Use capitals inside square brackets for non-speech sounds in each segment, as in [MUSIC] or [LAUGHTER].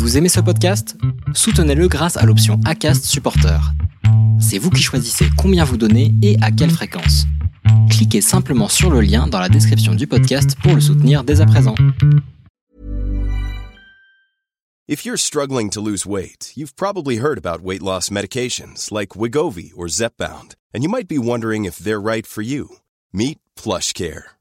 Vous aimez ce podcast? Soutenez-le grâce à l'option ACAST Supporter. C'est vous qui choisissez combien vous donnez et à quelle fréquence. Cliquez simplement sur le lien dans la description du podcast pour le soutenir dès à présent. If you're struggling to lose weight, you've probably heard about weight loss medications like Wigovi or Zepbound, and you might be wondering if they're right for you. Meet PlushCare,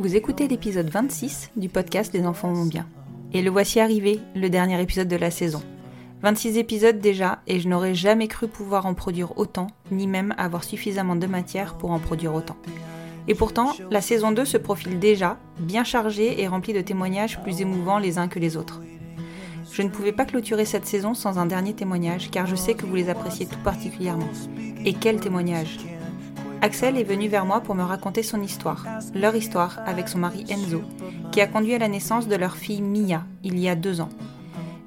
Vous écoutez l'épisode 26 du podcast Les enfants vont bien. Et le voici arrivé, le dernier épisode de la saison. 26 épisodes déjà, et je n'aurais jamais cru pouvoir en produire autant, ni même avoir suffisamment de matière pour en produire autant. Et pourtant, la saison 2 se profile déjà, bien chargée et remplie de témoignages plus émouvants les uns que les autres. Je ne pouvais pas clôturer cette saison sans un dernier témoignage, car je sais que vous les appréciez tout particulièrement. Et quel témoignage Axel est venu vers moi pour me raconter son histoire, leur histoire avec son mari Enzo, qui a conduit à la naissance de leur fille Mia il y a deux ans.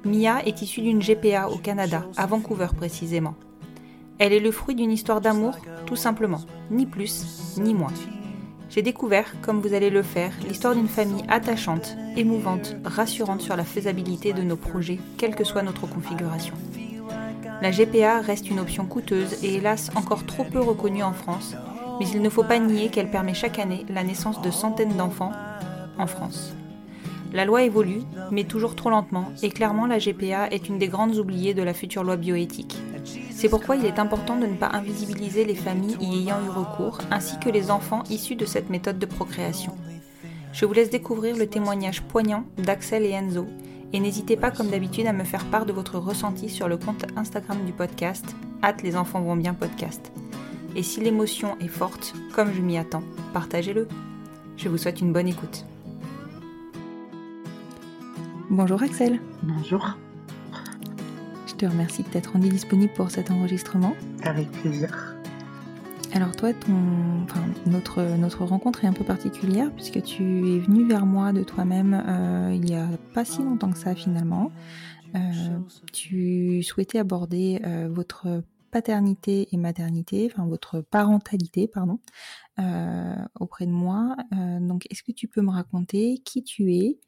Mia est issue d'une GPA au Canada, à Vancouver précisément. Elle est le fruit d'une histoire d'amour, tout simplement, ni plus ni moins. J'ai découvert, comme vous allez le faire, l'histoire d'une famille attachante, émouvante, rassurante sur la faisabilité de nos projets, quelle que soit notre configuration. La GPA reste une option coûteuse et hélas encore trop peu reconnue en France, mais il ne faut pas nier qu'elle permet chaque année la naissance de centaines d'enfants en France. La loi évolue, mais toujours trop lentement, et clairement la GPA est une des grandes oubliées de la future loi bioéthique. C'est pourquoi il est important de ne pas invisibiliser les familles y ayant eu recours, ainsi que les enfants issus de cette méthode de procréation. Je vous laisse découvrir le témoignage poignant d'Axel et Enzo, et n'hésitez pas comme d'habitude à me faire part de votre ressenti sur le compte Instagram du podcast, hâte les enfants vont bien podcast. Et si l'émotion est forte, comme je m'y attends, partagez-le. Je vous souhaite une bonne écoute. Bonjour Axel. Bonjour, Je te remercie de t'être rendu disponible pour cet enregistrement. avec plaisir. Alors toi, ton, enfin, notre, notre rencontre est un peu particulière puisque tu es venu vers moi de toi-même euh, il y a pas si longtemps que ça finalement. Euh, tu souhaitais aborder euh, votre paternité et maternité, enfin votre parentalité, pardon, euh, auprès de moi. Euh, donc, est-ce que tu peux me raconter qui tu es,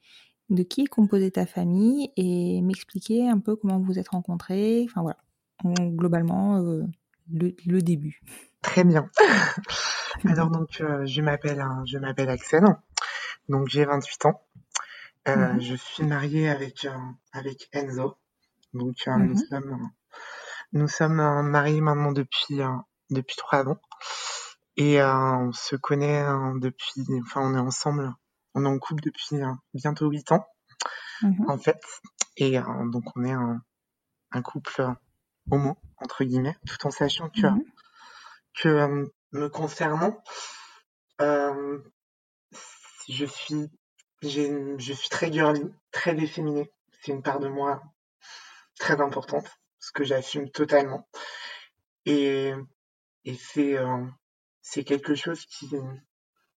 de qui est composée ta famille et m'expliquer un peu comment vous êtes rencontrés, enfin voilà, en- globalement euh, le, le début. Très bien. [LAUGHS] Alors donc euh, je m'appelle je m'appelle Axel. Donc j'ai 28 ans. Euh, Mhm. Je suis mariée avec euh, avec Enzo. Donc euh, Mhm. nous sommes nous sommes mariés maintenant depuis depuis trois ans et on se connaît depuis enfin on est ensemble on est en couple depuis bientôt huit ans Mhm. en fait et donc on est un, un couple homo entre guillemets tout en sachant que. Que me concernant, je suis, une- je suis très girly, très efféminée. C'est une part de moi très importante, ce que j'assume totalement. Et, et c'est, euh, c'est quelque chose qui,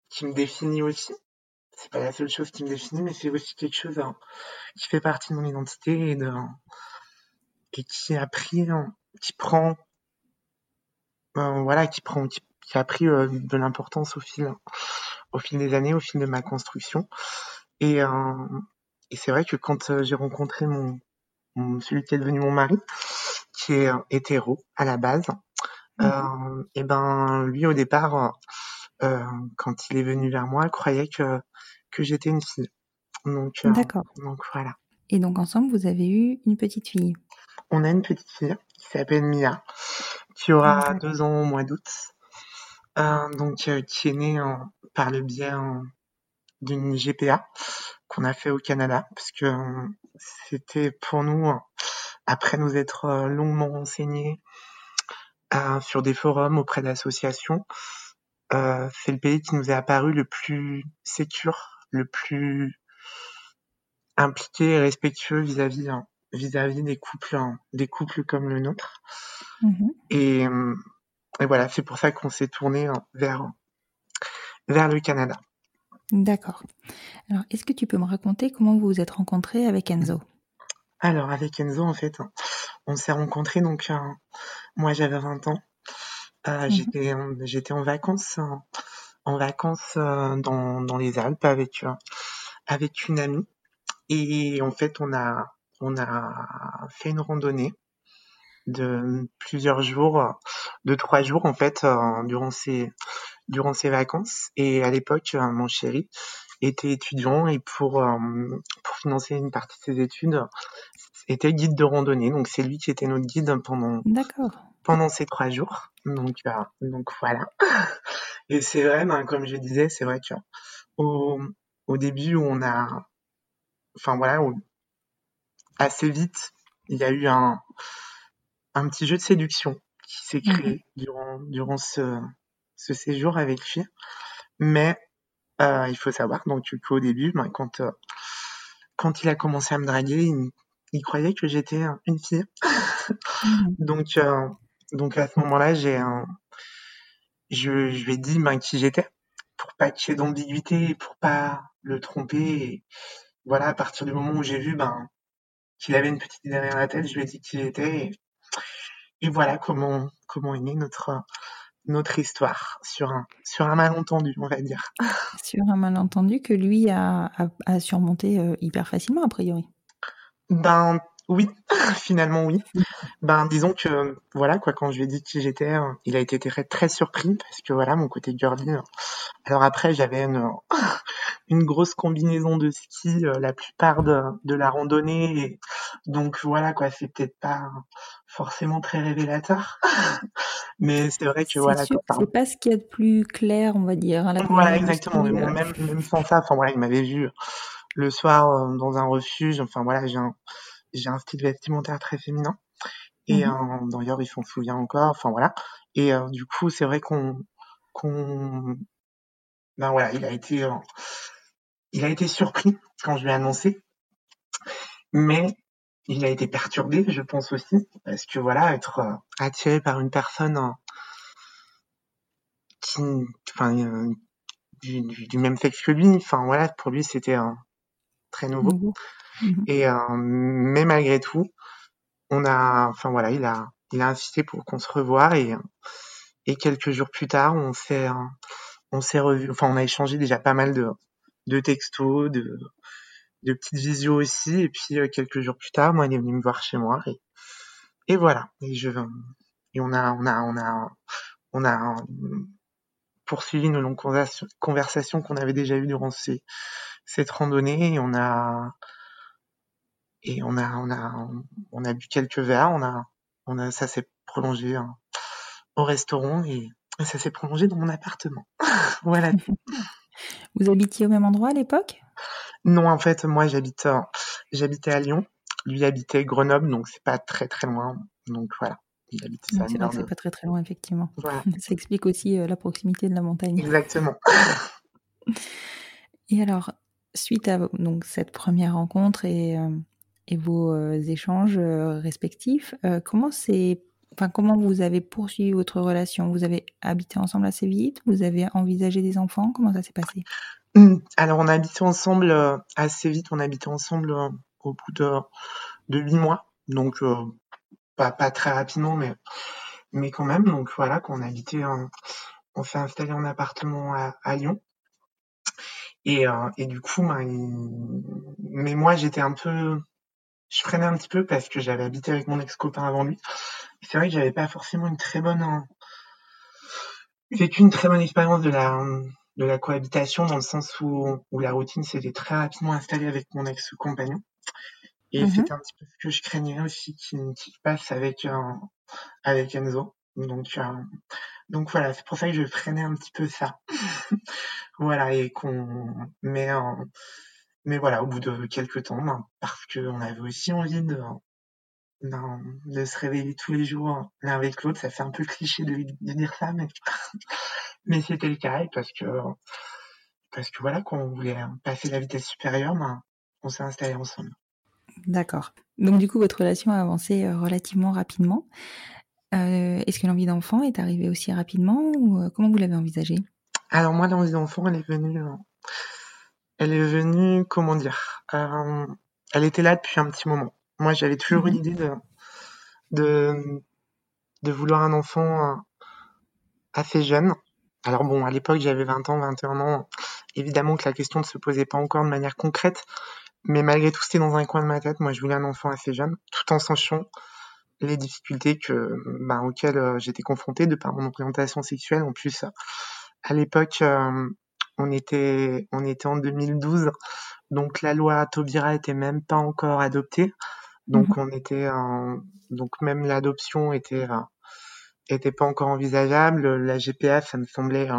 qui me définit aussi. C'est pas la seule chose qui me définit, mais c'est aussi quelque chose hein, qui fait partie de mon identité et, de, et qui a pris, hein, qui prend, voilà, qui prend, qui, a pris euh, de l'importance au fil, au fil des années, au fil de ma construction. Et, euh, et c'est vrai que quand j'ai rencontré mon, celui qui est devenu mon mari, qui est hétéro à la base, mmh. et ben lui au départ euh, quand il est venu vers moi, croyait que, que j'étais une fille. Donc, euh, D'accord. Donc voilà. Et donc ensemble, vous avez eu une petite fille On a une petite fille qui s'appelle Mia, qui aura deux ans au mois d'août. Euh, donc qui est née par le biais d'une GPA qu'on a fait au Canada parce que c'était pour nous après nous être longuement renseignés sur des forums auprès d'associations euh, c'est le pays qui nous est apparu le plus sécure, le plus impliqué et respectueux vis-à-vis hein, vis-à-vis des couples hein, des couples comme le nôtre. Mmh et, et, voilà, c'est pour ça qu'on s'est tourné hein, vers vers le Canada. D'accord. Alors, est-ce que tu peux me raconter comment vous vous êtes rencontrés avec Enzo? Alors, avec Enzo, en fait, on s'est rencontrés, donc, moi j'avais 20 ans, euh, mmh j'étais, j'étais en vacances, en, vacances euh, dans, dans les Alpes avec, euh, avec une amie. Et en fait, on a, on a fait une randonnée de plusieurs jours, de trois jours en fait, durant ces, durant ces vacances. Et à l'époque, mon chéri était étudiant et pour, pour financer une partie de ses études, était guide de randonnée. Donc c'est lui qui était notre guide pendant, pendant ces trois jours. Donc, euh, donc voilà. [LAUGHS] Et c'est vrai, ben, comme je disais, c'est vrai que au, au début, on a, enfin voilà, assez vite, il y a eu un, un petit jeu de séduction qui s'est mmh créé durant, durant ce, ce séjour avec lui. Mais euh, il faut savoir donc qu'au début, ben, quand, euh, quand il a commencé à me draguer, il, il croyait que j'étais une fille. Mmh [LAUGHS] donc, euh, donc à ce moment-là, j'ai un, je, je lui ai dit ben, qui j'étais pour pas qu'il y ait d'ambiguïté, pour pas le tromper. Et voilà, à partir du moment où j'ai vu ben, qu'il avait une petite idée derrière la tête, je lui ai dit qui j'étais. Et, et, voilà comment, comment est née notre, notre histoire sur un, sur un malentendu, on va dire. [LAUGHS] Sur un malentendu que lui a, a, a surmonté euh, hyper facilement, a priori. Ben, oui, [LAUGHS] finalement oui. Ben disons que voilà quoi quand je lui ai dit qui j'étais, euh, il a été très, très surpris parce que voilà mon côté girly. Euh, alors après j'avais une, une grosse combinaison de ski euh, la plupart de, de la randonnée et donc voilà quoi c'est peut-être pas forcément très révélateur. [LAUGHS] Mais c'est vrai que voilà. C'est pas ce qu'il y a de plus clair on va dire. Hein, voilà exactement. Même, même sans ça, enfin voilà il m'avait vu le soir dans un refuge. Enfin voilà j'ai un j'ai un style vestimentaire très féminin. Et mmh d'ailleurs, il s'en souvient encore. Enfin voilà. Et du coup, c'est vrai qu'on qu'on ben voilà, il a été il a été surpris quand je lui ai annoncé, mais il a été perturbé, je pense aussi, parce que voilà, être attiré par une personne qui, enfin, du, du, même sexe que lui, enfin voilà, pour lui c'était très nouveau. Mmh et euh, mais malgré tout, on a, enfin voilà, il a, il a insisté pour qu'on se revoie et et quelques jours plus tard, on s'est on s'est revu, enfin on a échangé déjà pas mal de de textos, de de petites visios aussi. Et puis euh, quelques jours plus tard, moi il est venu me voir chez moi et et voilà. Et je et on a on a on a on a poursuivi nos longues conversations qu'on avait déjà eues durant ces, cette randonnée. Et on a et on a, on a, on a bu quelques verres, on a, on a, ça s'est prolongé hein, au restaurant. Et, ça s'est prolongé dans mon appartement. [LAUGHS] voilà. [LAUGHS] Vous habitiez au même endroit à l'époque? Non, en fait, moi j'habite, euh, j'habitais à Lyon. Lui habitait Grenoble, donc c'est pas très très loin. Donc voilà. Il habite ça. C'est c'est pas très très loin, effectivement. [LAUGHS] Ça explique aussi euh, la proximité de la montagne. Exactement. [LAUGHS] et alors, suite à donc cette première rencontre et euh, et vos échanges respectifs. Comment s'est comment vous avez poursuivi votre relation? Vous avez habité ensemble assez vite? Vous avez envisagé des enfants? Comment ça s'est passé? Mmh. Alors, on a habité ensemble euh, assez vite. On a habité ensemble euh, au bout de, de 8 mois. Donc, euh, pas, très rapidement, mais, mais quand même. Donc, voilà, qu'on a habité, on s'est installé en appartement à, Lyon. Et, et du coup, ben, mais moi, j'étais un peu je freinais un petit peu parce que j'avais habité avec mon ex-copain avant lui. C'est vrai que j'avais pas forcément une très bonne, euh, vécu une très bonne expérience de la, de la cohabitation dans le sens où, où la routine s'était très rapidement installée avec mon ex-compagnon. Et mhm. c'était un petit peu ce que je craignais aussi qui, qui passe avec, euh, avec Enzo. Donc, euh, donc voilà, c'est pour ça que je freinais un petit peu ça. [LAUGHS] voilà, et qu'on, mais, mais voilà, au bout de quelques temps, ben, parce qu'on avait aussi envie de, ben, de se réveiller tous les jours l'un avec l'autre. Ça fait un peu [LAUGHS] cliché de, dire ça, mais, [LAUGHS] mais c'était le cas. parce que, parce que voilà, quand on voulait passer la vitesse supérieure, ben, on s'est installé ensemble. D'accord. Donc du coup, votre relation a avancé euh, relativement rapidement. Euh, est-ce que l'envie d'enfant est arrivée aussi rapidement ou euh, comment vous l'avez envisagé Alors moi, l'envie d'enfant, elle est venue elle est venue, comment dire, euh, elle était là depuis un petit moment. Moi, j'avais toujours eu mhm. l'idée de, de, vouloir un enfant euh, assez jeune. Alors bon, à l'époque, j'avais 20 ans, 21 ans. Évidemment que la question ne se posait pas encore de manière concrète, mais malgré tout, c'était dans un coin de ma tête. Moi, je voulais un enfant assez jeune, tout en sachant les difficultés que, ben, auxquelles euh, j'étais confrontée de par mon orientation sexuelle. En plus, à l'époque, on était, on était en 2012, donc la loi Taubira était même pas encore adoptée. Donc mhm. on était, donc même l'adoption était, euh, était pas encore envisageable. La GPA, ça me semblait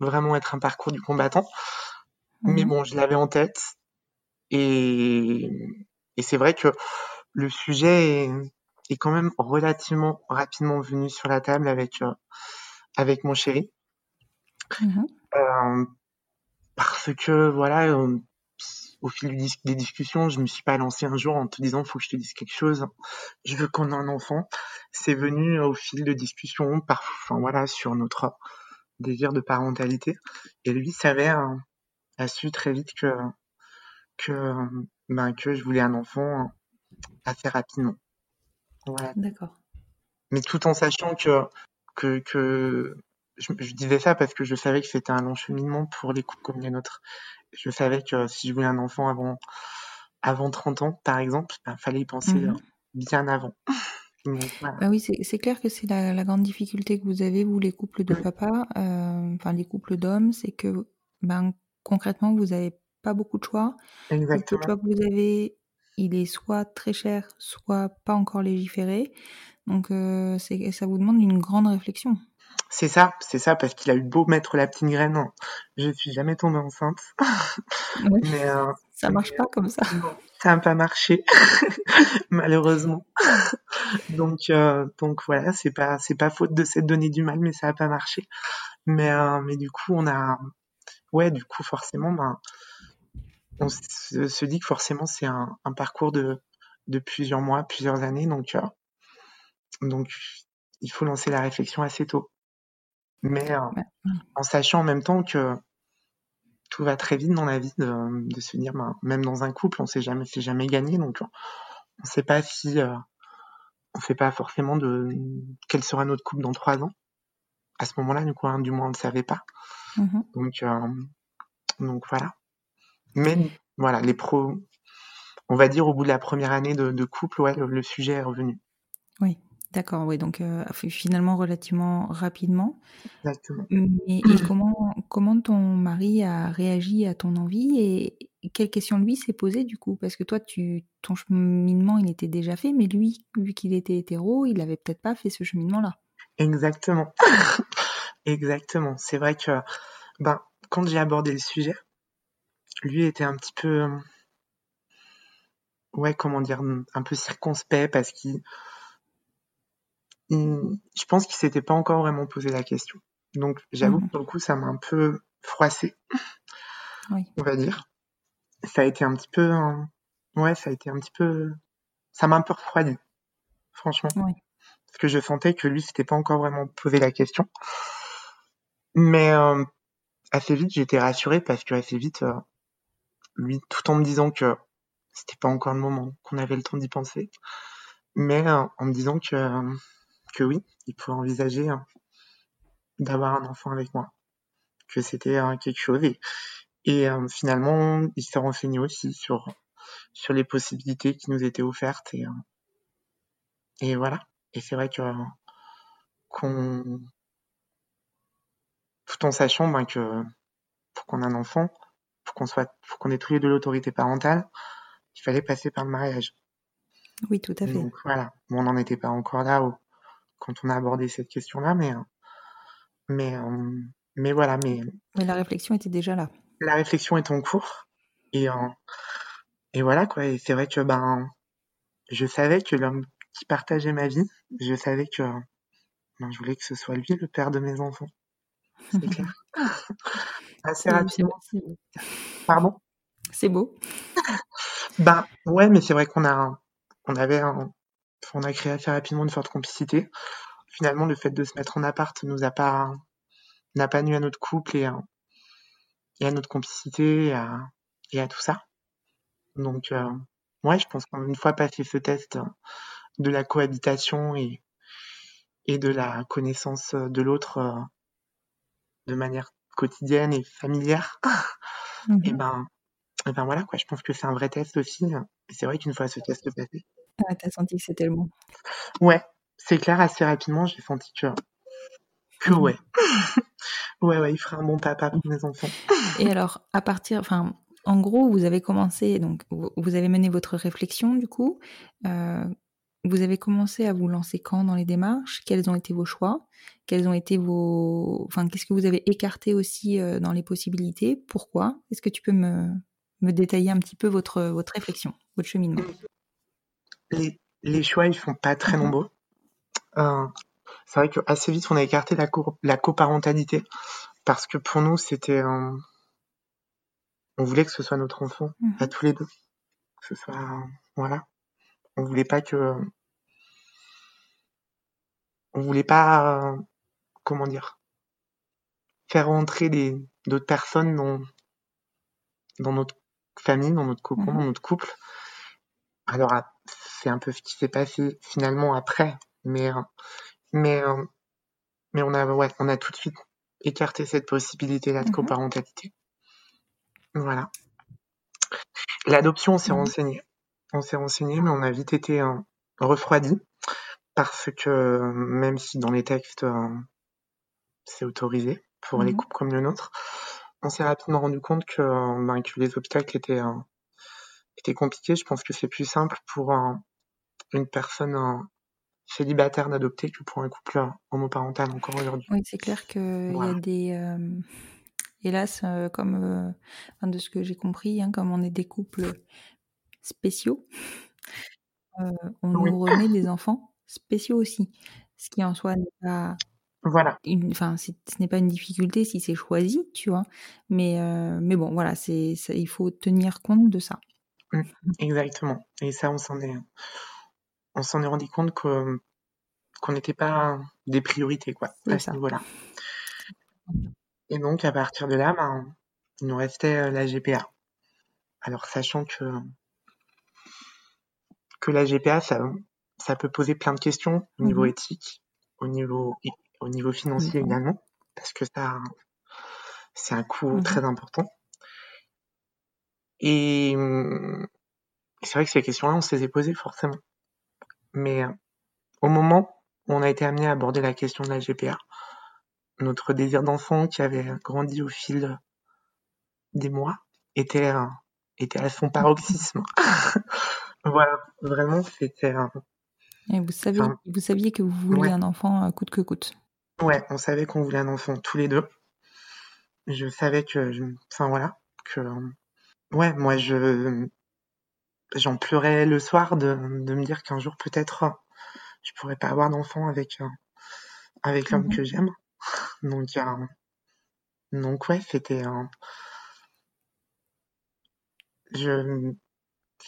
vraiment être un parcours du combattant. Mais mhm. bon, je l'avais en tête. Et, et c'est vrai que le sujet est, est, quand même relativement rapidement venu sur la table avec, euh, avec mon chéri. Mhm. Euh, parce que voilà, euh, au fil des discussions, je me suis pas lancé un jour en te disant faut que je te dise quelque chose. Je veux qu'on ait un enfant. C'est venu au fil de discussions, par, enfin voilà, sur notre désir de parentalité. Et lui s'avère a su très vite que que ben que je voulais un enfant assez rapidement. Voilà. D'accord. Mais tout en sachant que que que je, disais ça parce que je savais que c'était un long cheminement pour les couples comme les nôtres. Je savais que si je voulais un enfant avant, avant 30 ans, par exemple, il ben, fallait y penser mhm. euh, bien avant. [LAUGHS] Bah oui, c'est clair que c'est la, grande difficulté que vous avez, vous, les couples de papa, euh, enfin les couples d'hommes, c'est que ben, concrètement, vous n'avez pas beaucoup de choix. Exactement. Le choix que vous avez, il est soit très cher, soit pas encore légiféré. Donc, euh, ça vous demande une grande réflexion. C'est ça, c'est ça, parce qu'il a eu beau mettre la petite graine, je suis jamais tombée enceinte. [LAUGHS] mais euh, ça marche pas comme ça. ça n'a pas marché, [LAUGHS] malheureusement. donc, euh, donc voilà, c'est pas, c'est pas faute de s'être donné du mal, mais ça n'a pas marché. Mais, euh, mais du coup, on a, ouais, du coup, forcément, ben, on se, dit que forcément, c'est un, parcours de, de plusieurs mois, plusieurs années, donc, donc, il faut lancer la réflexion assez tôt mais euh, en sachant en même temps que tout va très vite dans la vie de, se dire, ben, même dans un couple, on sait jamais, c'est jamais gagné, donc on ne sait pas si, euh, on sait pas forcément de quel sera notre couple dans trois ans. À ce moment-là, du coup, hein, du moins, on ne savait pas. Mmh donc, euh, donc voilà. Mais voilà, les pros, on va dire au bout de la première année de, couple, ouais, le, sujet est revenu. Oui. D'accord, oui, donc euh, finalement relativement rapidement. Exactement. Mais comment, comment ton mari a réagi à ton envie et quelle question lui s'est posée du coup? Parce que toi, tu, ton cheminement, il était déjà fait, mais lui, vu qu'il était hétéro, il n'avait peut-être pas fait ce cheminement-là. Exactement. [LAUGHS] Exactement. C'est vrai que ben, quand j'ai abordé le sujet, lui était un petit peu, ouais, comment dire, un peu circonspect parce qu'il je pense qu'il s'était pas encore vraiment posé la question. Donc j'avoue que mmh. pour le coup, ça m'a un peu froissé, on va dire. Ça a été un petit peu, ouais, ça a été un petit peu, ça m'a un peu refroidi, franchement. parce que je sentais que lui s'était pas encore vraiment posé la question. Mais euh, assez vite, j'étais rassuré parce que assez vite, euh, lui, tout en me disant que c'était pas encore le moment, qu'on avait le temps d'y penser, mais euh, en me disant que que oui, il pouvait envisager euh, d'avoir un enfant avec moi, que c'était euh, quelque chose et, et euh, finalement, il s'est renseigné aussi sur sur les possibilités qui nous étaient offertes et euh, et voilà. Et c'est vrai que qu'on tout en sachant ben, que pour qu'on ait un enfant, pour qu'on soit, pour qu'on ait tous les deux l'autorité parentale, il fallait passer par le mariage. Oui, tout à fait. Donc voilà, bon, on n'en était pas encore là quand on a abordé cette question-là, mais mais euh, mais voilà, mais Mais la réflexion était déjà là. la réflexion est en cours et euh, et voilà quoi. Et c'est vrai que ben je savais que l'homme qui partageait ma vie, je savais que ben, je voulais que ce soit lui le père de mes enfants. C'est clair. [LAUGHS] Assez rapidement. Pardon? C'est beau. [LAUGHS] Ben ouais, mais c'est vrai qu'on a on avait un, on a créé assez rapidement une forte complicité. Finalement, le fait de se mettre en appart nous a pas n'a pas nu à notre couple et, à- et à notre complicité et à, et à tout ça. Donc euh, ouais, je pense qu'une fois passé ce test de la cohabitation et et de la connaissance de l'autre euh, de manière quotidienne et familière, [LAUGHS] Mhm. et ben et ben voilà quoi. Je pense que c'est un vrai test aussi. C'est vrai qu'une fois ce test passé, Ah, t'as senti que c'était le bon. Ouais, c'est clair, assez rapidement, j'ai senti que, que Mhm. ouais. [LAUGHS] ouais, ouais, il ferait un bon papa pour mes enfants. [LAUGHS] Et alors, à partir, enfin, en gros, vous avez commencé, donc, vous, vous avez mené votre réflexion, du coup. Euh, vous avez commencé à vous lancer quand dans les démarches? Quels ont été vos choix? Quels ont été vos, enfin, qu'est-ce que vous avez écarté aussi euh, dans les possibilités? Pourquoi? Est-ce que tu peux me, me détailler un petit peu votre, votre réflexion, votre cheminement? Les, les choix, ils font pas très nombreux. Euh, c'est vrai que assez vite, on a écarté la, co- la coparentalité parce que pour nous, c'était un... On voulait que ce soit notre enfant, Mhm. à tous les deux. Que ce soit... Voilà. On voulait pas que... On voulait pas... euh, Comment dire Faire rentrer des d'autres personnes dans, dans notre famille, dans notre cocon, Mhm. dans notre couple. Alors, ah, c'est un peu ce qui s'est passé finalement après, mais euh, mais euh, mais on a ouais, on a tout de suite écarté cette possibilité-là de Mhm. coparentalité. Voilà. L'adoption, on s'est Mhm. renseigné. On s'est renseigné, mais on a vite été euh, refroidi parce que même si dans les textes c'est autorisé pour les Mhm. couples comme le nôtre, on s'est rapidement rendu compte que, ben, que les obstacles étaient euh, étaient compliqués. Je pense que c'est plus simple pour un- une personne célibataire d'adopter que pour un couple homoparental encore aujourd'hui. Oui, c'est clair qu'il y a Voilà. des. euh, hélas, euh, comme euh, de ce que j'ai compris, hein, comme on est des couples spéciaux, on Oui. nous remet des enfants spéciaux aussi. Ce qui en soi n'est pas Voilà. une, enfin, ce n'est pas une difficulté si c'est choisi, tu vois. Mais, mais bon, voilà, c'est, ça- il faut tenir compte de ça. Exactement. Et ça, on s'en est, on s'en est rendu compte que, qu'on n'était pas des priorités, quoi, à ce niveau-là. Et donc, à partir de là, ben, il nous restait euh, la GPA. Alors, sachant que, que la GPA, ça, ça peut poser plein de questions au niveau Mhm. éthique, au niveau, au niveau financier Mhm. également, parce que ça, c'est un coût Mhm. très important. Et hum, c'est vrai que ces questions-là, on se les est posées forcément. Mais euh, au moment où on a été amené à aborder la question de la GPA, notre désir d'enfant qui avait grandi au fil des mois était, euh, était à son paroxysme. [LAUGHS] voilà, vraiment, c'était... Et vous saviez, Enfin, vous saviez que vous vouliez ouais. un enfant euh, coûte que coûte. Ouais, on savait qu'on voulait un enfant tous les deux. Je savais que... je- Enfin, voilà, que... Ouais, moi, je... J'en pleurais le soir de, de me dire qu'un jour, peut-être, je pourrais pas avoir d'enfant avec, euh, avec l'homme Mhm. que j'aime. [LAUGHS] Donc, euh, donc ouais, c'était... je...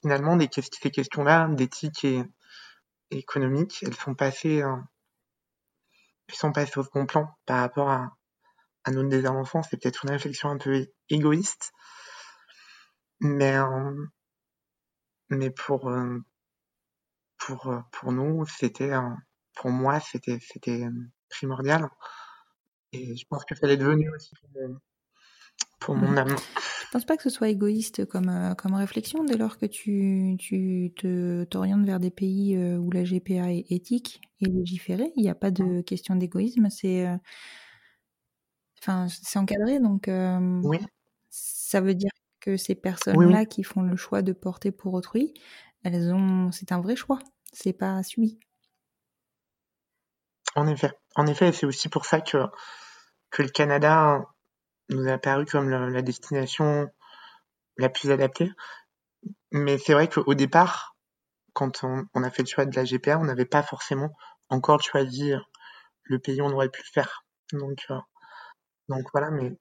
Finalement, des, ces questions-là, d'éthique et, et économique, elles sont passées euh, qui sont passés au second plan par rapport à, à notre désir d'enfant. C'est peut-être une réflexion un peu égoïste. Mais, euh, mais pour, euh, pour, euh, pour nous, c'était, pour moi, c'était, c'était primordial. Et je pense que ça l'est devenu aussi pour mon, mmh. âme. Je pense pas que ce soit égoïste comme, comme réflexion dès lors que tu, tu te, t'orientes vers des pays où la GPA est éthique et légiférée. Il n'y a pas de mmh. question d'égoïsme. C'est, enfin, c'est encadré, donc oui. ça veut dire que ces personnes-là qui font le choix de porter pour autrui, elles ont, c'est un vrai choix, c'est pas subi. En effet, en effet, c'est aussi pour ça que que le Canada nous a apparu comme la, destination la plus adaptée. Mais c'est vrai qu'au départ, quand on, a fait le choix de la GPA, on n'avait pas forcément encore choisi le pays où on aurait pu le faire. Donc, euh, donc voilà, mais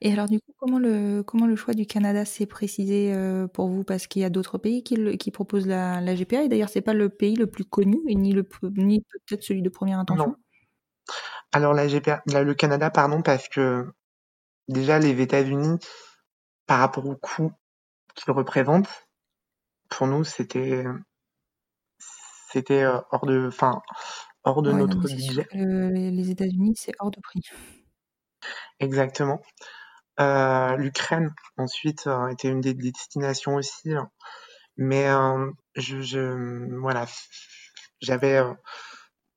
et alors du coup, comment le, comment le choix du Canada s'est précisé euh, pour vous? Parce qu'il y a d'autres pays qui, qui proposent la, la, GPA, et d'ailleurs, c'est pas le pays le plus connu, et ni, le, ni peut-être celui de première intention? Non. Alors la GPA, le Canada, pardon, parce que déjà les États-Unis, par rapport au coût qu'ils représentent, pour nous, c'était c'était euh, hors de, enfin, hors de notre budget. les États-Unis, c'est hors de prix. Exactement. Euh, L'Ukraine, ensuite, euh, était une des destinations aussi. Hein. Mais euh, je, je, voilà, j'avais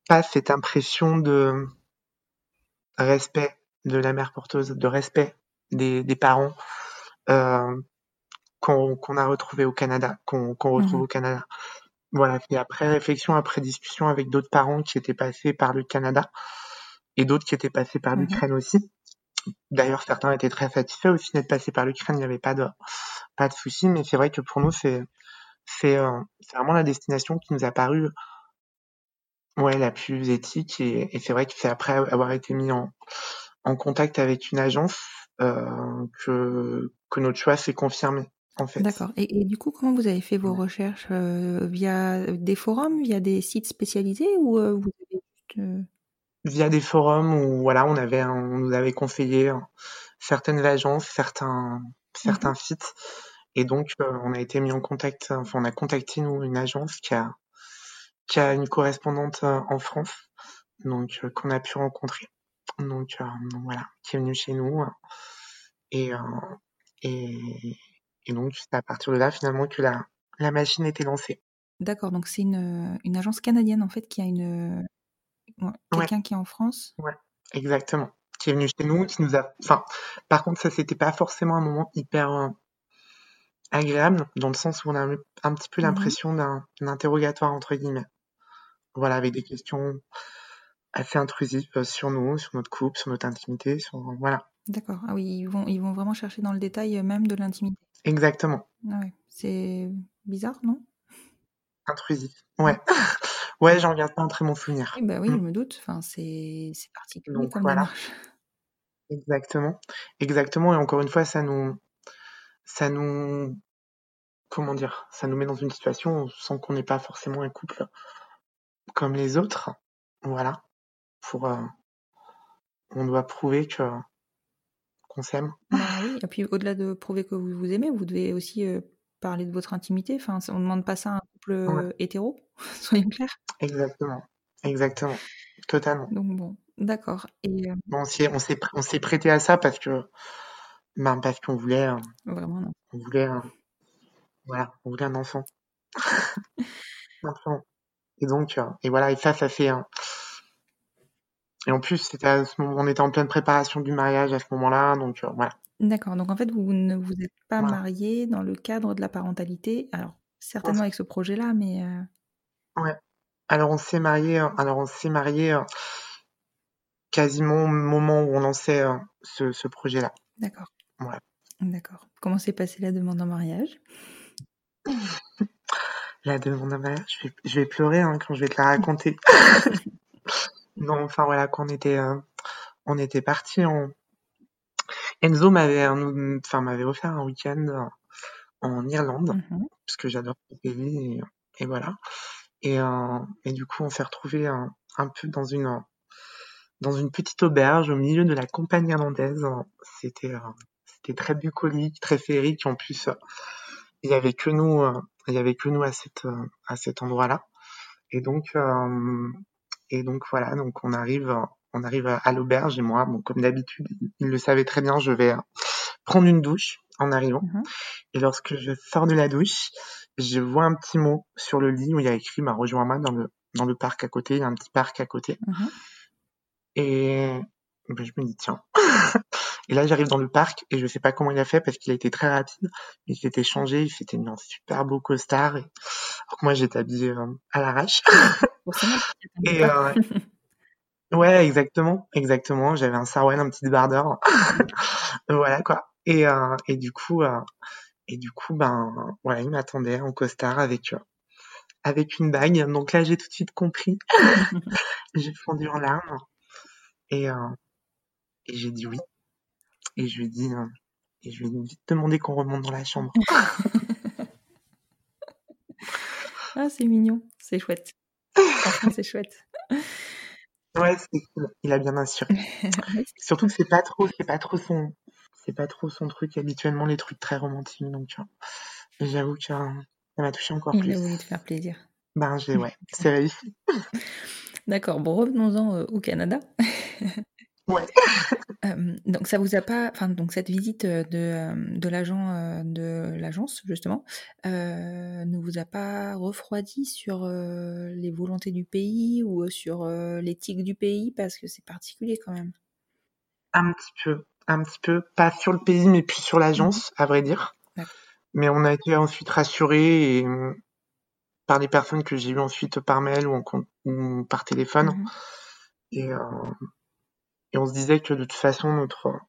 pas cette impression de respect de la mère porteuse, de respect des, des parents qu'on a retrouvé au Canada, qu'on retrouve mmh au Canada. Voilà, et après réflexion, après discussion avec d'autres parents qui étaient passés par le Canada et d'autres qui étaient passés par mmh l'Ukraine aussi. D'ailleurs, certains étaient très satisfaits aussi d'être passés par l'Ukraine, il n'y avait pas de, pas de souci, mais c'est vrai que pour nous, c'est, c'est, euh, vraiment la destination qui nous a paru ouais, la plus éthique et, c'est vrai que c'est après avoir été mis en, en contact avec une agence euh, que, que notre choix s'est confirmé. En fait. D'accord. Et, du coup, comment vous avez fait vos recherches euh, via des forums, via des sites spécialisés ou vous avez juste via des forums où voilà, on avait on nous avait conseillé certaines agences, certains certains mmh sites et donc euh, on a été mis en contact enfin on a contacté nous une agence qui a qui a une correspondante euh, en France donc euh, qu'on a pu rencontrer. Donc, voilà, qui est venue chez nous et et et donc c'est à partir de là finalement que la la machine était lancée. D'accord, donc c'est une, une agence canadienne en fait qui a une quelqu'un qui est en France? Ouais, exactement. Qui est venu chez nous, qui nous a. Enfin, par contre, ça, c'était pas forcément un moment hyper euh, agréable, dans le sens où on a un petit peu mmh l'impression d'un interrogatoire, entre guillemets. Voilà, avec des questions assez intrusives euh, sur nous, sur notre couple, sur notre intimité, sur. Voilà. D'accord. Ah oui, ils vont, ils vont vraiment chercher dans le détail euh, même de l'intimité. Exactement. Ah ouais. C'est bizarre, non? Intrusif. Ouais. [LAUGHS] Ouais, j'en garde pas un très bon souvenir. Oui, bah oui, je mmh. me doute. Enfin, c'est particulier comme voilà. Exactement. Exactement. Et encore une fois, ça nous, ça nous, comment dire, ça nous met dans une situation sans qu'on n'ait pas forcément un couple comme les autres. Voilà. Pour, euh, on doit prouver que qu'on s'aime. Bah oui. Et puis au-delà de prouver que vous vous aimez, vous devez aussi euh, parler de votre intimité. Enfin, on ne demande pas ça à couple euh, hétéro, [LAUGHS] soyons clairs. Exactement, exactement, totalement. Donc bon, d'accord. Et euh on s'est on s'est on s'est prêté à ça parce que ben, parce qu'on voulait euh, vraiment non. on voulait voilà on voulait un enfant. [LAUGHS] Et donc et voilà et ça ça fait et en plus c'était à ce moment, on était en pleine préparation du mariage à ce moment-là donc voilà. D'accord, donc en fait, vous ne vous êtes pas marié dans le cadre de la parentalité. Alors, certainement avec ce projet-là, mais. Euh ouais. Alors, on s'est marié, euh, alors on s'est marié euh, quasiment au moment où on lançait ce, ce projet-là. D'accord. Ouais. D'accord. Comment s'est passée la demande en mariage? [LAUGHS] La demande en mariage, je vais, je vais pleurer hein, quand je vais te la raconter. [LAUGHS] [LAUGHS] non, enfin voilà, quand on était, on était parti en, Enzo m'avait enfin m'avait offert un week-end euh, en Irlande mmh parce que j'adore ce pays et, voilà et, euh, et du coup on s'est retrouvé un, un, peu dans une dans une petite auberge au milieu de la campagne irlandaise. C'était euh, c'était très bucolique, très féerique. En plus, euh, il y avait que nous, euh, il y avait que nous à cette euh, à cet endroit-là. Et donc euh, et donc voilà, donc on arrive on arrive à l'auberge et moi, bon, comme d'habitude, il le savait très bien, je vais euh, prendre une douche en arrivant. Mhm. Et lorsque je sors de la douche, je vois un petit mot sur le lit où il y a écrit bah, rejoins-moi dans le dans le parc à côté. Il y a un petit parc à côté. Mhm. Et ben, je me dis tiens. [LAUGHS] et là j'arrive dans le parc et je sais pas comment il a fait parce qu'il a été très rapide. Il s'était changé, il s'était mis en super beau costard. Et... Alors que moi j'étais habillée euh, à l'arrache. [LAUGHS] Et euh, [LAUGHS] ouais exactement, exactement. J'avais un sarouel, un petit débardeur. voilà quoi. Et euh, et du coup euh, et du coup ben voilà il m'attendait en costard avec euh, avec une bague. Donc là j'ai tout de suite compris. [LAUGHS] j'ai fondu en larmes et euh, et j'ai dit oui. Et je lui ai dit, euh, et je lui ai vite demandé qu'on remonte dans la chambre. [LAUGHS] Ah, c'est mignon, c'est chouette. Franchement, c'est chouette. Ouais, c'est cool. Il a bien assuré. [LAUGHS] Surtout que c'est pas trop, c'est pas trop son, c'est pas trop son truc habituellement les trucs très romantiques. Donc, j'avoue que euh, ça m'a touché encore Il plus. a voulu te faire plaisir. Ben j'ai, ouais, [LAUGHS] c'est réussi. [LAUGHS] D'accord, bon, revenons-en euh, au Canada. [LAUGHS] Ouais. Euh, donc ça vous a pas, enfin donc cette visite de, de l'agent de l'agence justement euh, ne vous a pas refroidi sur les volontés du pays ou sur l'éthique du pays? Parce que c'est particulier quand même. Un petit peu, un petit peu, pas sur le pays, mais puis sur l'agence, à vrai dire. Mais on a été ensuite rassurés et, euh, par les personnes que j'ai eues ensuite par mail ou, en, con- ou par téléphone. Mhm. Et, euh, et on se disait que de toute façon, notre,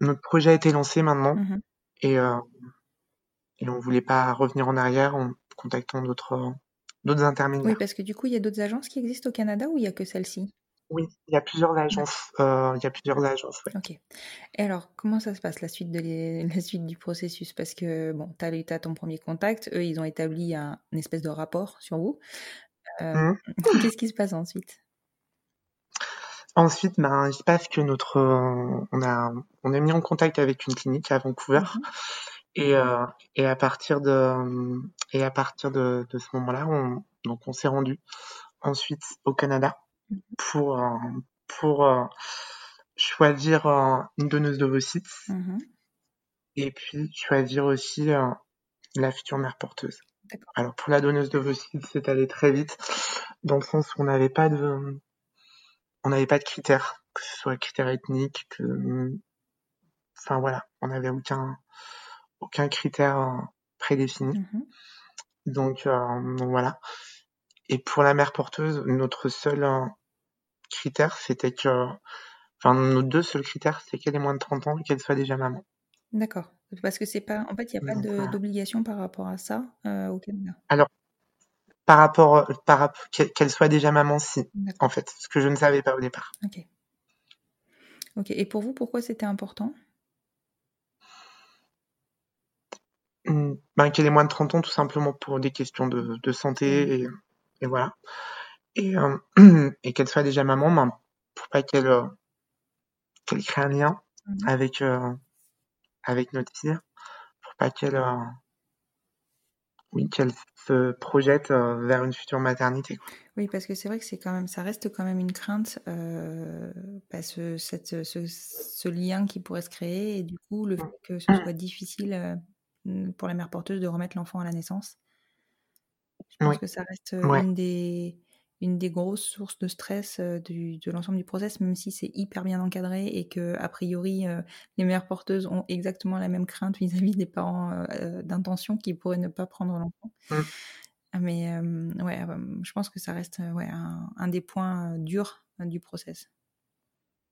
notre projet a été lancé maintenant. Mhm. Et, euh, et on voulait pas revenir en arrière en contactant d'autres d'autres Oui, intermédiaires. parce que du coup il y a d'autres agences qui existent au Canada ou il y a que celle-ci? Oui, il y a plusieurs agences. euh, il y a plusieurs agences, ouais. Ok. Et alors, comment ça se passe la suite de les- [LAUGHS] la suite du processus? Parce que bon, t'as as, t'as ton premier contact, eux ils ont établi un, une espèce de rapport sur vous. Euh, Mhm. [LAUGHS] Qu'est-ce qui se passe ensuite? Ensuite, ben, il se passe que notre, euh, on a, on est mis en contact avec une clinique à Vancouver. Mhm. Et, euh, et à partir de, et à partir de, de ce moment-là, on, donc on s'est rendu ensuite au Canada. Pour, euh, pour euh, choisir euh, une donneuse d'ovocytes Mhm. et puis choisir aussi la future mère porteuse. Alors pour la donneuse d'ovocytes, c'est allé très vite dans le sens où on n'avait pas de, on n'avait pas de critères, que ce soit critères ethniques, que, enfin voilà, on n'avait aucun, aucun critère prédéfini. Mhm. Donc, euh, donc voilà. Et pour la mère porteuse, notre seul critère, c'était que, enfin nos deux seuls critères, c'est qu'elle ait moins de 30 ans et qu'elle soit déjà maman. D'accord. Parce que c'est pas, en fait, il n'y a pas de- d'obligation par rapport à ça euh, au Canada. Alors, par rapport, par qu'elle soit déjà maman, si, D'accord. en fait, ce que je ne savais pas au départ. Ok. Ok. Et pour vous, pourquoi c'était important? Hmm, Ben, qu'elle ait moins de 30 ans, tout simplement pour des questions de, de santé et, et voilà. Et, euh, [CLEARS THROAT] et qu'elle soit déjà maman, ben, pour pas qu'elle euh, qu'elle crée un lien Mhm. avec euh, avec notre fille, pour pas qu'elle euh, oui qu'elle se projette euh, vers une future maternité. quoi. Oui, parce que c'est vrai que c'est quand même, ça reste quand même une crainte, euh, parce que cette, ce, ce lien qui pourrait se créer et du coup le fait que ce soit difficile euh, pour la mère porteuse de remettre l'enfant à la naissance. Je pense Oui. que ça reste Ouais. une des une des grosses sources de stress euh, du, de l'ensemble du process, même si c'est hyper bien encadré et que a priori euh, les mères porteuses ont exactement la même crainte vis-à-vis des parents euh, d'intention qui pourraient ne pas prendre l'enfant. Mm. Mais euh, ouais, euh, je pense que ça reste ouais, un, un des points durs du process.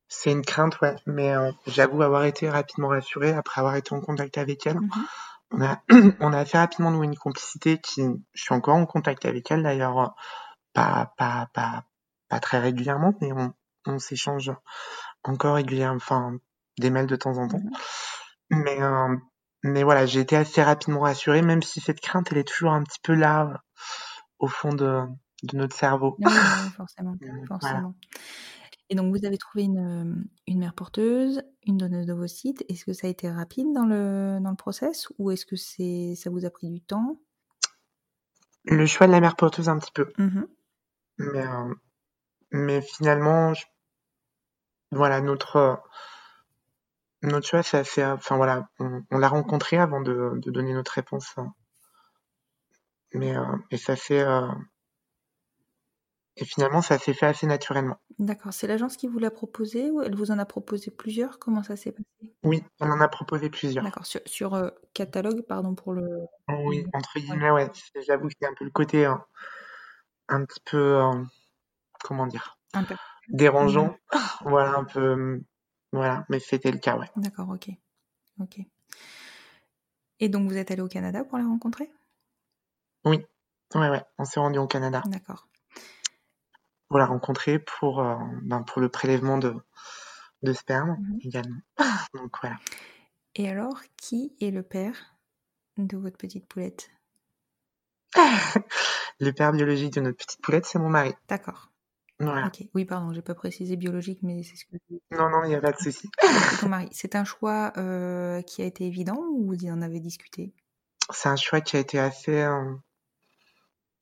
C'est une crainte, ouais, mais j'avoue avoir été rapidement rassurée après avoir été en contact avec elle. Mhm. On a [CLEARS THROAT] on a assez rapidement noué une complicité qui, je suis encore en contact avec elle d'ailleurs, pas pas pas pas très régulièrement, mais on on s'échange encore régulièrement, enfin des mails de temps en temps. Mhm. Mais euh, mais voilà, j'ai été assez rapidement rassurée, même si cette crainte elle est toujours un petit peu là au fond de de notre cerveau. Oui, oui, forcément, [LAUGHS] voilà. forcément. Et donc, vous avez trouvé une, euh, une mère porteuse, une donneuse d'ovocytes. Est-ce que ça a été rapide dans le, dans le process ou est-ce que c'est, ça vous a pris du temps? Le choix de la mère porteuse un petit peu. Mhm. Mais, euh, mais finalement, je- voilà, notre, euh, notre choix, c'est assez, enfin voilà, on, on l'a rencontré avant de, de donner notre réponse. hein. Mais, euh, et ça s'est, euh, et finalement, ça s'est fait assez naturellement. D'accord. C'est l'agence qui vous l'a proposé ou elle vous en a proposé plusieurs? Comment ça s'est passé? Oui, on en a proposé plusieurs. D'accord. Sur, sur, euh, catalogue, pardon pour le. Oui, entre guillemets, ouais. c'est- J'avoue que c'est un peu le côté euh, un petit peu, euh, comment dire, Un peu. dérangeant. Voilà, un peu, euh, voilà. Mais c'était le cas, ouais. D'accord, ok. Ok. Et donc, vous êtes allé au Canada pour la rencontrer? Oui, ouais, ouais. On s'est rendu au Canada D'accord. pour la rencontrer pour, euh, ben, pour le prélèvement de, de sperme Mhm. également. Donc voilà. Et alors, qui est le père de votre petite poulette? [LAUGHS] Le père biologique de notre petite poulette, c'est mon mari. D'accord. Voilà. Ok. Oui, pardon, j'ai pas précisé biologique, mais c'est ce que Non, non, il n'y a pas de souci. c'est ton mari. C'est un choix euh, qui a été évident ou vous en avez discuté? C'est un choix qui a été assez, euh,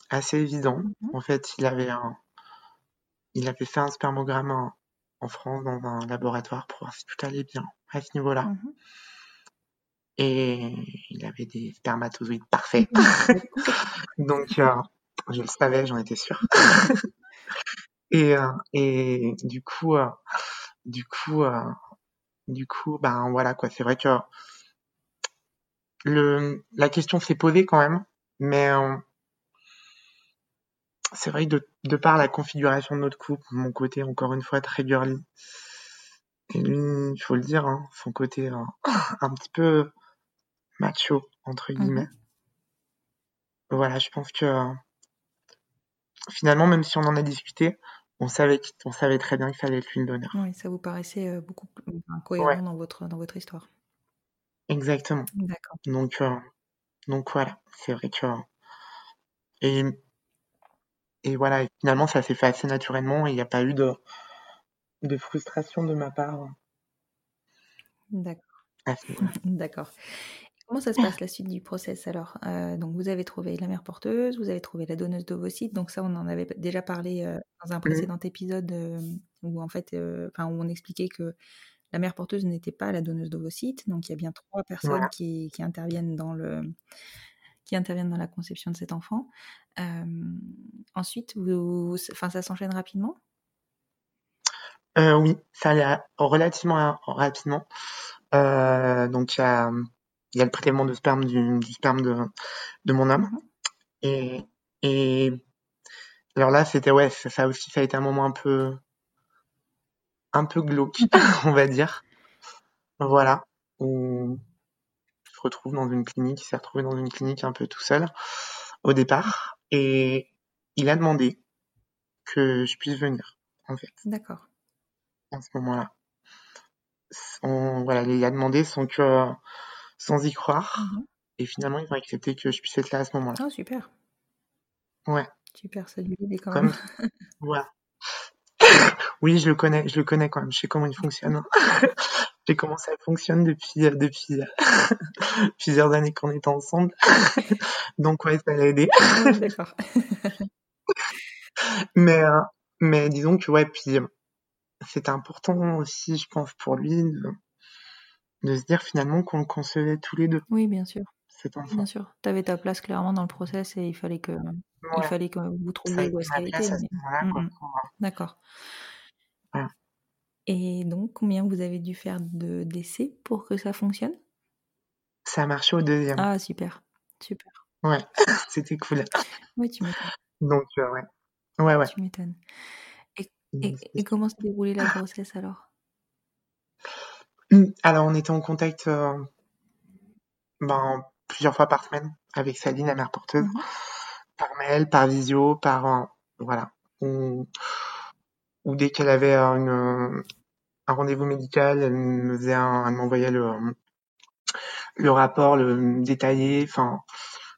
assez évident. Mhm. En fait, il avait un, il avait fait un spermogramme en, en France dans un laboratoire pour voir si tout allait bien à ce niveau-là. Mhm. Et il avait des spermatozoïdes [LAUGHS] parfaits. Donc, euh, je le savais, j'en étais sûre. [LAUGHS] et, euh, et du coup, euh, du coup, euh, du coup, ben voilà quoi. C'est vrai que le, la question s'est posée quand même, mais euh, c'est vrai que de, de par la configuration de notre couple, mon côté encore une fois très girly, et lui, il faut le dire, hein, son côté [COUGHS] un petit peu macho entre guillemets. Mhm. Voilà, je pense que finalement, même si on en a discuté, on savait, on savait très bien qu'il fallait être lui le donneur. Oui, ça vous paraissait euh, beaucoup cohérent Ouais, dans votre dans votre histoire. exactement. D'accord. Donc, euh, donc voilà, c'est vrai que et et voilà, et finalement, ça s'est fait assez naturellement. et Il n'y a pas eu de de frustration de ma part D'accord. ce niveau-là. [LAUGHS] D'accord. Comment ça se passe la suite du process alors? Euh, Donc vous avez trouvé la mère porteuse, vous avez trouvé la donneuse d'ovocytes. Donc ça, on en avait déjà parlé euh, dans un Mhm. précédent épisode euh, où en fait, enfin où on expliquait que la mère porteuse n'était pas la donneuse d'ovocytes. Donc il y a bien trois personnes Voilà. qui, qui interviennent dans le qui interviennent dans la conception de cet enfant. Ensuite, vous, enfin ça s'enchaîne rapidement? Oui, ça relativement rapidement. Donc il y a il y a le prélèvement de sperme du, du sperme de de mon homme. Et, et alors là, c'était ouais, ça, ça aussi, ça a été un moment un peu, un peu glauque, [LAUGHS] on va dire. Voilà, où je se retrouve dans une clinique, il s'est retrouvé dans une clinique un peu tout seul au départ, et il a demandé que je puisse venir, en fait, D'accord. à ce moment-là. On, voilà, il a demandé sans que, sans y croire, Mhm. et finalement, ils ont accepté que je puisse être là à ce moment-là. Ah super, Ouais, super, ça lui aidé quand comme, même. voilà. [LAUGHS] Oui, je le connais, je le connais quand même, je sais comment il fonctionne. [LAUGHS] Je sais comment ça fonctionne depuis, euh, depuis euh, [LAUGHS] plusieurs années qu'on est ensemble. Donc ouais, ça l'a aidé. Ah, D'accord. Mais, euh, mais disons que ouais, puis c'est important aussi, je pense, pour lui de, de se dire finalement qu'on le concevait tous les deux, Oui, bien sûr. cet enfant. Bien sûr, tu avais ta place clairement dans le process et il fallait que, il fallait que vous trouviez où est-ce. Mm, mm. D'accord. Et donc, combien vous avez dû faire de d'essais pour que ça fonctionne? Ça a marché au deuxième. Ah, super, super. Ouais, [LAUGHS] c'était cool. Oui, tu m'étonnes. Donc euh, ouais, ouais, ouais. Tu m'étonnes. Et, et, et comment s'est déroulée la grossesse alors? [CLEARS THROAT] Alors on était en contact euh, ben, plusieurs fois par semaine avec Saline, la mère porteuse, Mhm. par mail, par visio, par euh, voilà, ou, ou dès qu'elle avait euh, une, un rendez-vous médical, elle me faisait un, elle m'envoyait le le rapport, le détaillé, enfin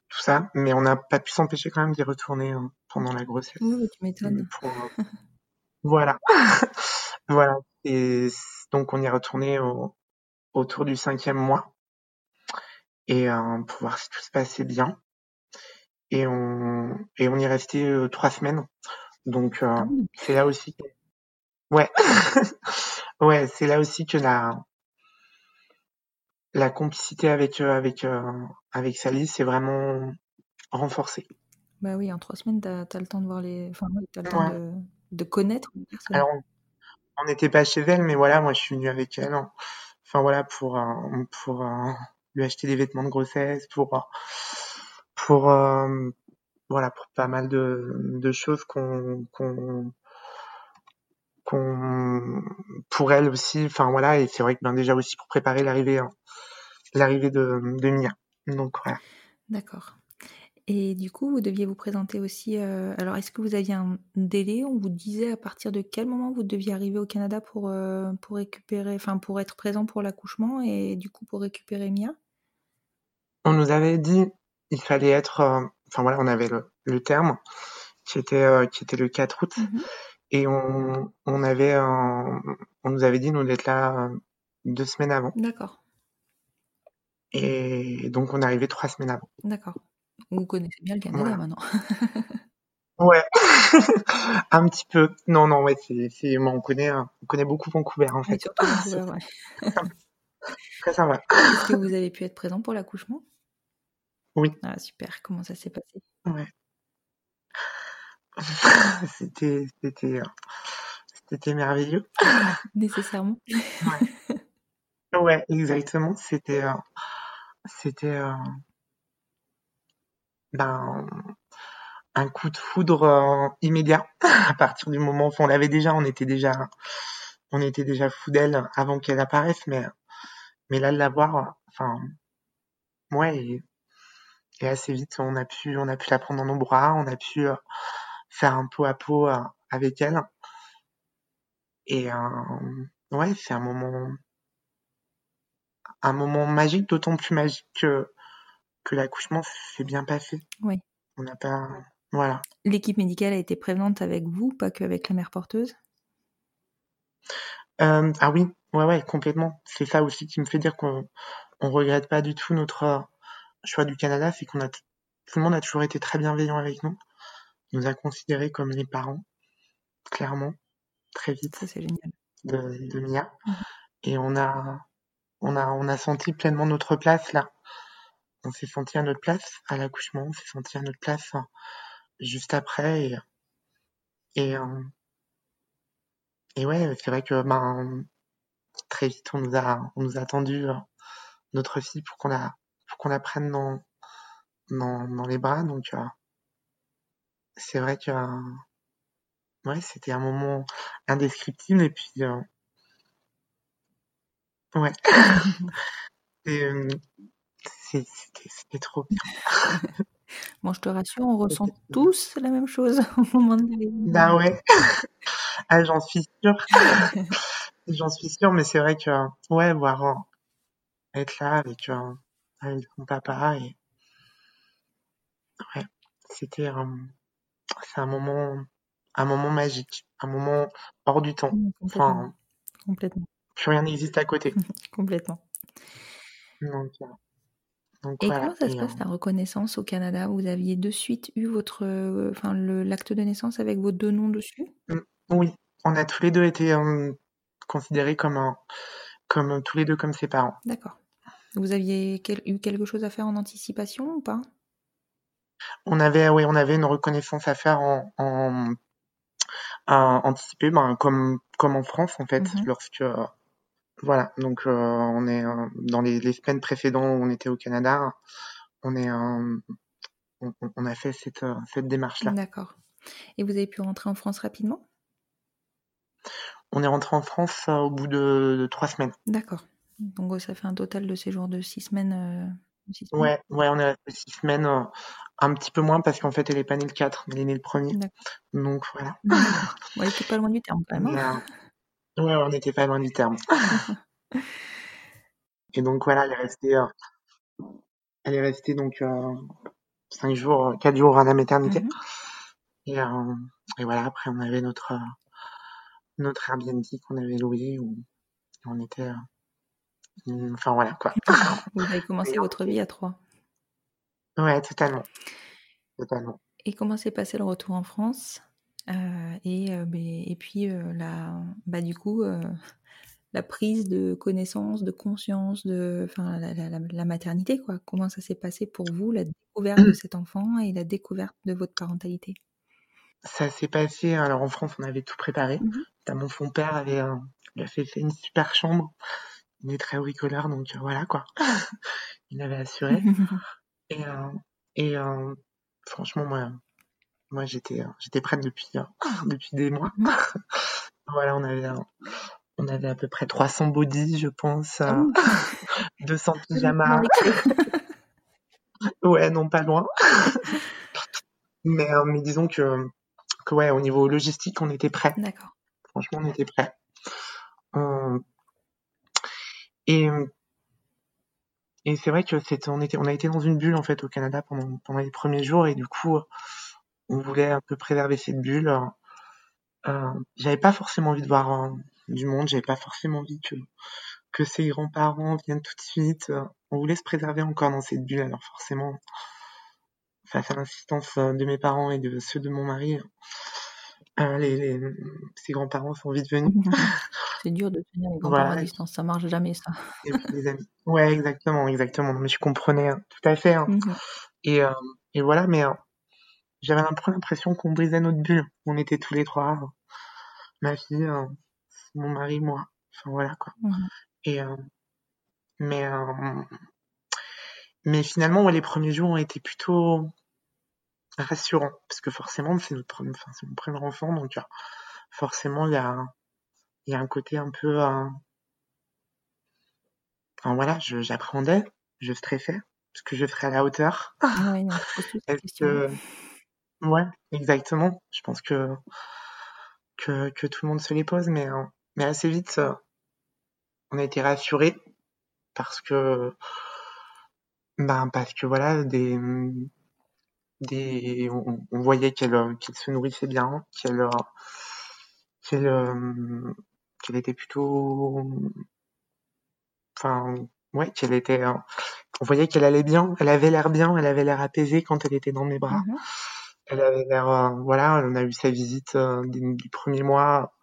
tout ça, mais on n'a pas pu s'empêcher quand même d'y retourner euh, pendant la grossesse. Oui, tu m'étonnes. Pour, [LAUGHS] voilà, [LAUGHS] Voilà. Et donc, on y est retourné au, autour du cinquième mois. Et euh, pour voir si tout se passait bien. Et on, et on y est resté euh, trois semaines. Donc, euh, Ah c'est là aussi que... Ouais. [LAUGHS] ouais, c'est là aussi que la, la complicité avec, avec, avec Sally s'est vraiment renforcée. Bah oui, en trois semaines, t'as as le temps de voir les. Enfin, t'as le temps Ouais. de, de connaître. Alors, on n'était pas chez elle, mais voilà, moi je suis venue avec elle. hein. Enfin voilà, pour, euh, pour euh, lui acheter des vêtements de grossesse, pour, euh, pour, euh, voilà, pour pas mal de, de choses qu'on, qu'on, qu'on, pour elle aussi. Enfin voilà, et c'est vrai que ben déjà aussi pour préparer l'arrivée, hein, l'arrivée de, de Mia. Donc voilà. D'accord. Et du coup, vous deviez vous présenter aussi. euh, Alors, est-ce que vous aviez un délai? On vous disait à partir de quel moment vous deviez arriver au Canada pour, euh, pour récupérer, enfin, pour être présent pour l'accouchement et du coup pour récupérer Mia? On nous avait dit il fallait être, euh, enfin voilà, on avait le, le terme qui était, qui était le 4 août. Et on, on avait, on nous avait dit nous d'être là deux semaines avant. D'accord, Et donc on est arrivé trois semaines avant. d'accord. Vous connaissez bien le Canada maintenant. Ouais, [LAUGHS] un petit peu. Non, non, ouais, c'est, on connaît, euh, on connaît beaucoup Vancouver en fait. surtout [LAUGHS] Vancouver, ouais. Très sympa. Est-ce que vous avez pu être présent pour l'accouchement? Oui. Ah, super. Comment ça s'est passé? Ouais. [LAUGHS] C'était, c'était, euh, c'était merveilleux. Nécessairement. Ouais, exactement. C'était, euh, c'était, euh, ben, un coup de foudre euh, immédiat [LAUGHS] à partir du moment où on l'avait déjà, on était déjà, on était déjà fou d'elle avant qu'elle apparaisse, mais, mais là de la voir, enfin, ouais, et, assez vite, on a pu, on a pu la prendre dans nos bras, on a pu euh, faire un pot à pot euh, avec elle, et ouais, c'est un moment, un moment magique, d'autant plus magique que que l'accouchement s'est bien passé. Oui. On n'a pas, voilà. L'équipe médicale a été prévenante avec vous, pas qu'avec la mère porteuse? Euh, ah oui, ouais, ouais, complètement. C'est ça aussi qui me fait dire qu'on on regrette pas du tout notre euh, choix du Canada, c'est qu'on a tout le monde a toujours été très bienveillant avec nous, nous a considérés comme les parents, clairement, très vite Ça, c'est génial. de, de Mia, Mhm. et on a, on a, on a senti pleinement notre place là. On s'est senti à notre place à l'accouchement, on s'est senti à notre place euh, juste après, et et euh, et ouais, c'est vrai que ben très vite on nous a, on nous a tendu euh, notre fille pour qu'on la, pour qu'on la prenne dans, dans, dans les bras. Donc, euh, c'est vrai que, euh, ouais, c'était un moment indescriptible. Et puis, euh, ouais, [LAUGHS] Et, euh, c'était, trop bien. [LAUGHS] Bon, je te rassure, on ressent tous la même chose [LAUGHS] au moment de. Bah ouais, [LAUGHS] ah, j'en suis sûre. j'en suis sûre, mais c'est vrai que, ouais, voir euh, être là avec, euh, avec son papa et, ouais, c'était, euh, c'est un moment, un moment magique, un moment hors du temps. Complètement. Enfin, Complètement. plus rien n'existe à côté. Complètement. Donc, euh, donc Et voilà. comment ça se passe euh, la reconnaissance au Canada? Vous aviez de suite eu votre, euh, enfin, le- l'acte de naissance avec vos deux noms dessus? Oui, on a tous les deux été euh, considérés comme un, comme tous les deux comme ses parents. D'accord. Vous aviez quel- eu quelque chose à faire en anticipation ou pas? On avait, oui, on avait une reconnaissance à faire en, en, ben, comme, comme en France en fait, Mhm. lorsque, euh, voilà. Donc, euh, on est euh, dans les, les semaines précédentes où on était au Canada, on est, euh, on, on a fait cette, cette démarche-là. D'accord. Et vous avez pu rentrer en France rapidement? On est rentré en France au bout de, de trois semaines. D'accord. Donc ça fait un total de séjour de six semaines. euh, six semaines. Ouais, ouais, on est resté six semaines, euh, un petit peu moins parce qu'en fait, elle est pas née le 4, elle est née le premier. D'accord. Donc voilà. Elle était pas loin du terme quand même. Hein. [LAUGHS] euh, ouais, on n'était pas loin du terme. [LAUGHS] Et donc voilà, elle est restée, euh, elle est restée donc euh, cinq jours, euh, quatre jours à la maternité. Mhm. Et, euh, et voilà, après on avait notre euh, notre Airbnb qu'on avait loué où on était. euh, enfin voilà quoi. [LAUGHS] Vous avez commencé Et votre vie à trois. Ouais, totalement. Totalement. Et comment s'est passé le retour en France? Euh, et, euh, ben- et puis euh, la, bah, du coup, [LAUGHS] la prise de connaissance, de conscience, de, enfin, la, la- la- la maternité, quoi. Comment ça s'est passé pour vous, la découverte de cet enfant et la découverte de votre parentalité? Ça s'est passé. Alors en France, on avait tout préparé. Mhm. Notamment, son père avait, euh, il a fait, fait une super chambre. Il est très bricoleur, donc euh, voilà quoi. [LAUGHS] Il avait assuré. [LAUGHS] Et, euh, et franchement, moi, moi j'étais, euh, j'étais prête depuis, euh, [LAUGHS] depuis des mois. [LAUGHS] voilà, on avait, euh, on avait à peu près 300 bodies, je pense, Ah euh, oui, 200 [LAUGHS] dans pyjamas. Ouais, non, pas loin. Mais, mais disons que, que ouais, au niveau logistique, on était prêt. D'accord. Franchement, on était prêt. Euh, et et c'est vrai que c'était, on était, on a été dans une bulle en fait au Canada pendant pendant les premiers jours et du coup, on voulait un peu préserver cette bulle. Euh, j'avais pas forcément envie de voir euh, du monde, j'avais pas forcément envie que que ses grands-parents viennent tout de suite. Euh, On voulait se préserver encore dans cette bulle, alors forcément, face à l'insistance euh, de mes parents et de ceux de mon mari, euh, les, les, ses grands-parents sont vite venus. [LAUGHS] [LAUGHS] C'est dur de tenir les grands-parents Voilà. à distance, ça marche jamais ça. Et les amis. Ouais, exactement, exactement. Mais je comprenais hein, tout à fait. hein. Mhm. Et, euh, et voilà, mais j'avais un peu l'impression qu'on brisait notre bulle. On était tous les trois, euh, ma fille, euh, mon mari, moi. Enfin voilà quoi. Mhm. Et euh, mais mais finalement, ouais, les premiers jours ont été plutôt rassurants parce que forcément, c'est notre premier, enfin, c'est mon premier enfant, donc forcément, il y a il y a un côté un peu, enfin voilà, je- j'appréhendais, je stressais, parce que je serais à la hauteur. Ah je Est-ce questions. que, ouais, exactement. Je pense que que, que tout le monde se les pose, mais euh, mais assez vite, euh, on a été rassurés parce que ben parce que voilà des des on, voyait qu'elle euh, qu'elle se nourrissait bien, qu'elle qu'elle qu'elle était plutôt enfin ouais qu'elle était on voyait qu'elle allait bien, elle avait l'air bien, elle avait l'air apaisée quand elle était dans mes bras. Mhm. Elle avait l'air euh, voilà, on a eu sa visite euh, premier mois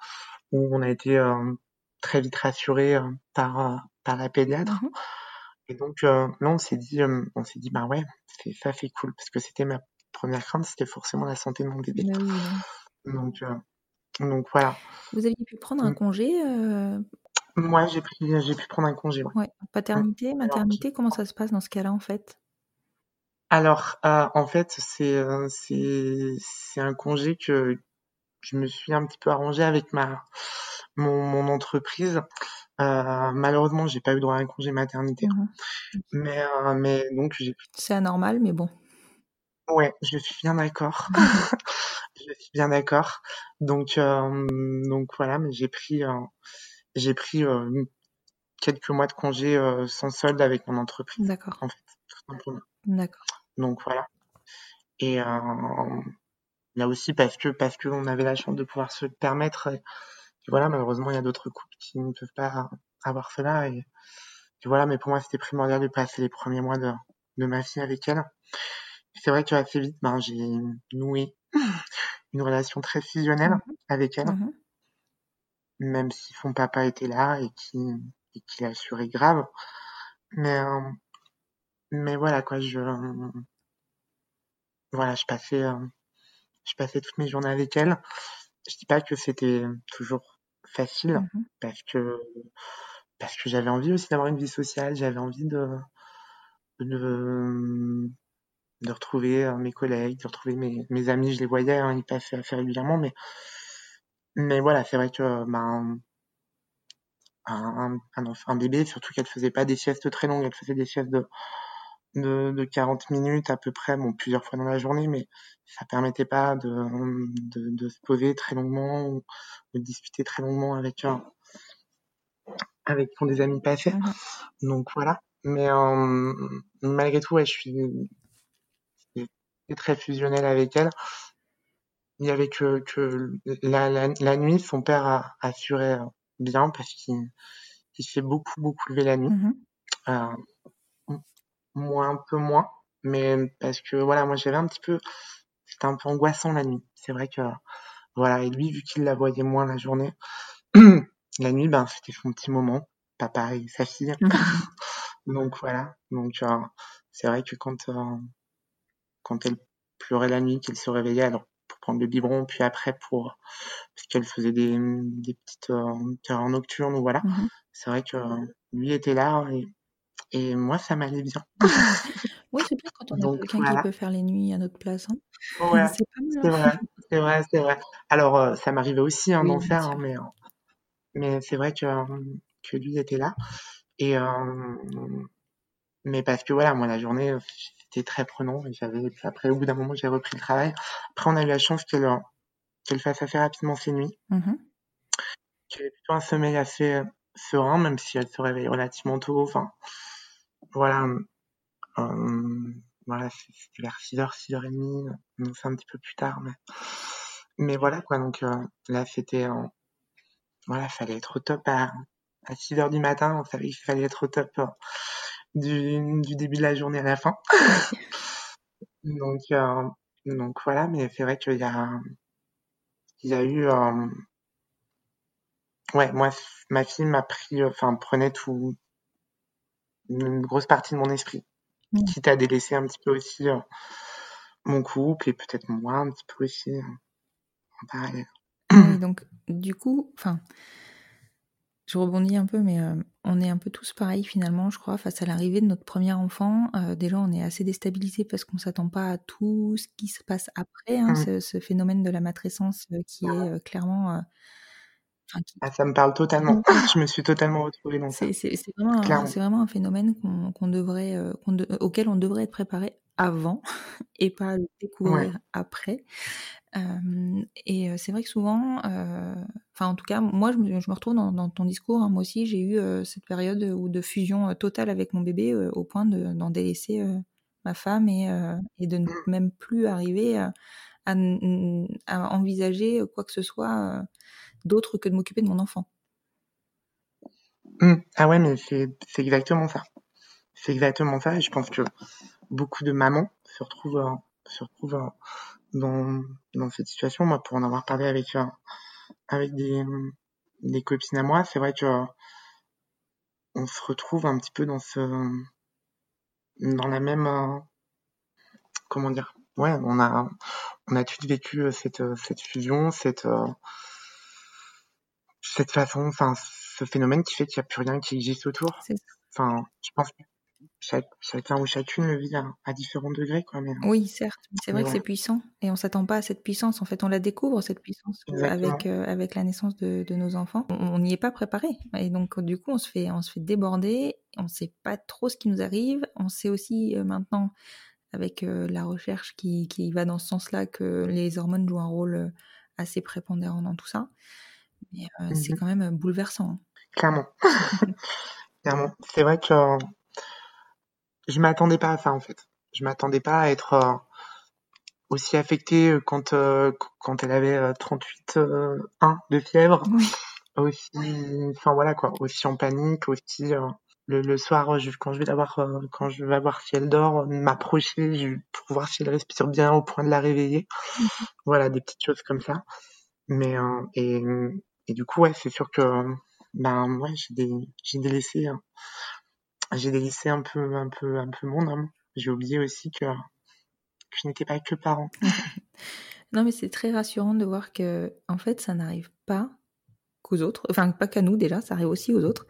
où on a été euh, très vite rassurés euh, par par la pédiatre. Mhm. Et donc là, on s'est dit, on s'est dit, bah ouais, c'est ça, c'est cool, parce que c'était ma première crainte, c'était forcément la santé de mon bébé. Bah oui, oui. Donc, donc voilà. Vous aviez pu prendre un congé, Moi, j'ai pris, j'ai pu prendre un congé. Ouais. ouais, paternité, maternité, comment ça se passe dans ce cas-là en fait? Alors, euh, en fait, c'est, euh, c'est, c'est un congé que je me suis un petit peu arrangé avec ma, mon, mon entreprise. Euh, malheureusement, j'ai pas eu droit à un congé maternité, Mhm. mais, euh, mais donc j'ai C'est anormal, mais bon. Ouais, je suis bien d'accord. [LAUGHS] je suis bien d'accord. Donc, euh, donc voilà, mais j'ai pris, j'ai pris euh, quelques mois de congé euh, sans solde avec mon entreprise, D'accord, en fait, tout simplement. d'accord. Donc voilà. Et euh, là aussi parce que parce que on avait la chance de pouvoir se permettre. Et, et voilà, malheureusement, il y a d'autres couples qui ne peuvent pas avoir cela. Et, et voilà, mais pour moi, c'était primordial de passer les premiers mois de, de ma fille avec elle. C'est vrai que assez vite, ben, j'ai noué [COUGHS] une relation très fusionnelle Mhm. avec elle, Mhm. même si son papa était là et qui et qui l'assurait grave. Mais euh, mais voilà quoi, je voilà, je passais euh, je passais toutes mes journées avec elle. Je dis pas que c'était toujours facile Mhm. parce que parce que j'avais envie aussi d'avoir une vie sociale, j'avais envie de de de retrouver euh, mes collègues, de retrouver mes, mes amis, je les voyais, hein, ils passaient assez régulièrement, mais mais voilà, c'est vrai que ben un, un, un, un bébé, surtout qu'elle faisait pas des siestes très longues, elle faisait des siestes de, de, de 40 minutes à peu près, bon, plusieurs fois dans la journée, mais ça permettait pas de, de, de se poser très longuement ou de discuter très longuement avec un, avec quand des amis passaient. Mhm. Donc voilà. Mais euh, malgré tout, ouais, je suis très fusionnelle avec elle. il y avait que, que la, la, la nuit, son père a assuré bien parce qu'il il fait beaucoup, beaucoup lever la nuit. Mmh Euh, moi, un peu moins, mais parce que voilà, moi j'avais un petit peu, c'était un peu angoissant la nuit. C'est vrai que voilà, et lui, vu qu'il la voyait moins la journée, [CLEARS THROAT] la nuit, ben c'était son petit moment, papa et sa fille. [LAUGHS] Donc voilà, donc euh, c'est vrai que quand euh, quand elle pleurait la nuit, qu'elle se réveillait, alors pour prendre le biberon, puis après pour parce qu'elle faisait des, des petites euh, terreurs nocturnes ou voilà, Mmh c'est vrai que lui était là et, et moi ça m'allait bien. [LAUGHS] Oui, c'est bien quand on a quelqu'un qui peut faire les nuits à notre place, hein. ouais, C'est hein. vrai, c'est vrai, c'est vrai. Alors euh, ça m'arrivait aussi hein, Oui, d'en faire, hein, mais euh, mais c'est vrai que que lui était là et euh, mais parce que voilà, moi la journée c'était très prenant et j'avais après au bout d'un moment j'ai repris le travail. Après on a eu la chance qu'elle euh, qu'elle fasse assez rapidement ses nuits, qu'elle ait plutôt un sommeil assez euh, serein même si elle se réveille relativement tôt. Enfin voilà, euh, voilà c'était vers 6h, 6h30, donc c'est un petit peu plus tard mais mais voilà quoi donc euh, là c'était euh, voilà fallait être au top à à 6h du matin, on savait qu'il fallait être au top euh, du, du début de la journée à la fin. [LAUGHS] Donc, euh, donc voilà, mais c'est vrai qu'il y a, il y a eu, euh, ouais, moi, ma fille m'a pris, enfin, prenait tout, une grosse partie de mon esprit, Mmh. quitte à délaisser un petit peu aussi euh, mon couple et peut-être moi un petit peu aussi euh, en parallèle. Oui, donc du coup, enfin, je rebondis un peu, mais euh, on est un peu tous pareils finalement, je crois, face à l'arrivée de notre premier enfant. Déjà, on est assez déstabilisé parce qu'on s'attend pas à tout ce qui se passe après, hein, Mm. ce, ce phénomène de la matrescence qui est euh, clairement, enfin, qui- Ah, ça me parle totalement. [LAUGHS] Je me suis totalement retrouvée dans ça, c'est vraiment, un- vraiment phénomène qu'on devrait, euh, de- auquel on devrait être préparé avant [LAUGHS] et pas le découvrir après. Euh, et c'est vrai que souvent, euh, enfin en tout cas, moi je me, je me retrouve dans, dans ton discours. hein. moi aussi, j'ai eu cette période où de fusion totale avec mon bébé au point de- d'en délaisser ma femme et, et de ne Mm. même plus arriver à, envisager quoi que ce soit d'autre que de m'occuper de mon enfant. Mm. Ah ouais, mais c'est exactement ça. C'est exactement ça et je pense que beaucoup de mamans se retrouvent, euh, se retrouvent euh, dans, dans cette situation. Moi, pour en avoir parlé avec, euh, avec des, des copines à moi, c'est vrai que on se retrouve un petit peu dans ce, dans la même, comment dire, ouais, on a, on a tous vécu cette, cette fusion, cette, cette façon, enfin, ce phénomène qui fait qu'il n'y a plus rien qui existe autour. Enfin, je pense que chaque, chacun ou chacune le vit à, à différents degrés, quoi, mais, Oui, certes, c'est vrai que c'est puissant et on s'attend pas à cette puissance. En fait, on la découvre cette puissance Exactement. avec euh, avec la naissance de, de nos enfants. On n'y est pas préparé et donc du coup, on se fait on se fait déborder. On sait pas trop ce qui nous arrive. On sait aussi euh, maintenant avec euh, la recherche qui qui va dans ce sens-là que les hormones jouent un rôle assez prépondérant dans tout ça. Mais euh, c'est Mhm. quand même euh, bouleversant. hein. Clairement. [LAUGHS] Clairement. C'est vrai que euh, je m'attendais pas à ça, en fait. Je m'attendais pas à être aussi affectée quand, euh, qu- quand elle avait euh, 38 euh, 1 de fièvre. Oui. Aussi, enfin voilà quoi, aussi en panique, aussi euh, le, le soir, je, quand je vais la voir, quand je vais voir si elle dort, m'approcher pour voir si elle respire bien au point de la réveiller. Voilà, des petites choses comme ça. Mais et, et du coup, ouais, c'est sûr que ben ouais, j'ai des, j'ai délaissé, j'ai délaissé un peu, un peu, un peu mon âme. J'ai oublié aussi que, que je n'étais pas que parent. [LAUGHS] Non, mais c'est très rassurant de voir que, en fait, ça n'arrive pas qu'aux autres. Enfin, pas qu'à nous déjà, ça arrive aussi aux autres.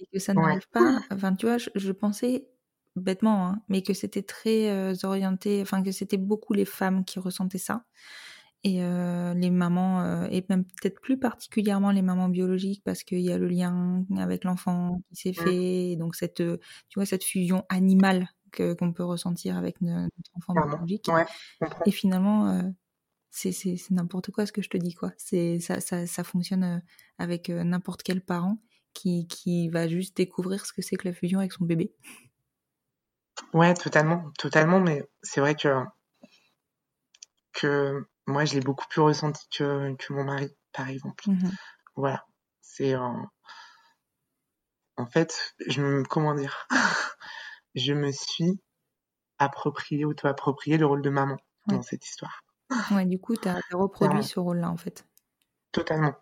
Et que ça Ouais. n'arrive pas. Enfin, tu vois, je, je pensais bêtement, hein, mais que c'était très euh, orienté. Enfin, que c'était beaucoup les femmes qui ressentaient ça. Et euh, les mamans, euh, et même peut-être plus particulièrement les mamans biologiques, parce qu'il y a le lien avec l'enfant qui s'est Mm. fait. Et donc, cette, euh, tu vois, cette fusion animale que- qu'on peut ressentir avec no- notre enfant biologique. Ouais. Et finalement, euh, c'est c'est- c'est n'importe quoi ce que je te dis, quoi. C'est ça, ça, ça fonctionne euh, avec euh, n'importe quel parent qui, qui va juste découvrir ce que c'est que la fusion avec son bébé. Ouais, totalement, totalement, mais c'est vrai que que moi, je l'ai beaucoup plus ressenti que, que mon mari, par exemple. Mhm. Voilà. C'est en fait, je me comment dire, [LAUGHS] je me suis approprié, auto-approprié le rôle de maman Ouais. dans cette histoire. Ouais, du coup, tu as reproduit ce rôle-là, en fait. Totalement.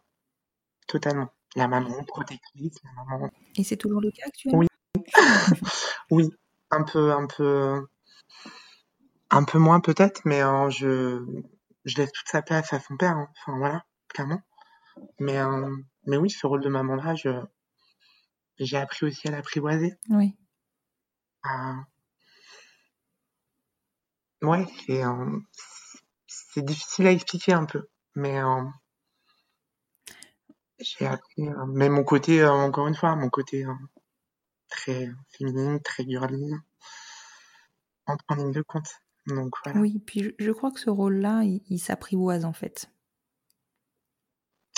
Totalement. La maman protectrice, la maman. Et c'est toujours le cas actuellement? Oui. [LAUGHS] Oui, un peu, un peu, un peu moins peut-être, mais euh, je, je laisse toute sa place à son père. hein. Enfin voilà, clairement. Mais, euh, mais oui, ce rôle de maman-là, je, j'ai appris aussi à l'apprivoiser. Oui. à- Ouais, c'est, euh, c'est difficile à expliquer un peu, mais euh, j'ai appris. euh, mais mon côté, euh, encore une fois, mon côté euh, très féminine, très girly, entre en ligne de compte. Donc voilà. Oui, puis je, je crois que ce rôle-là, il, il s'apprivoise, en fait.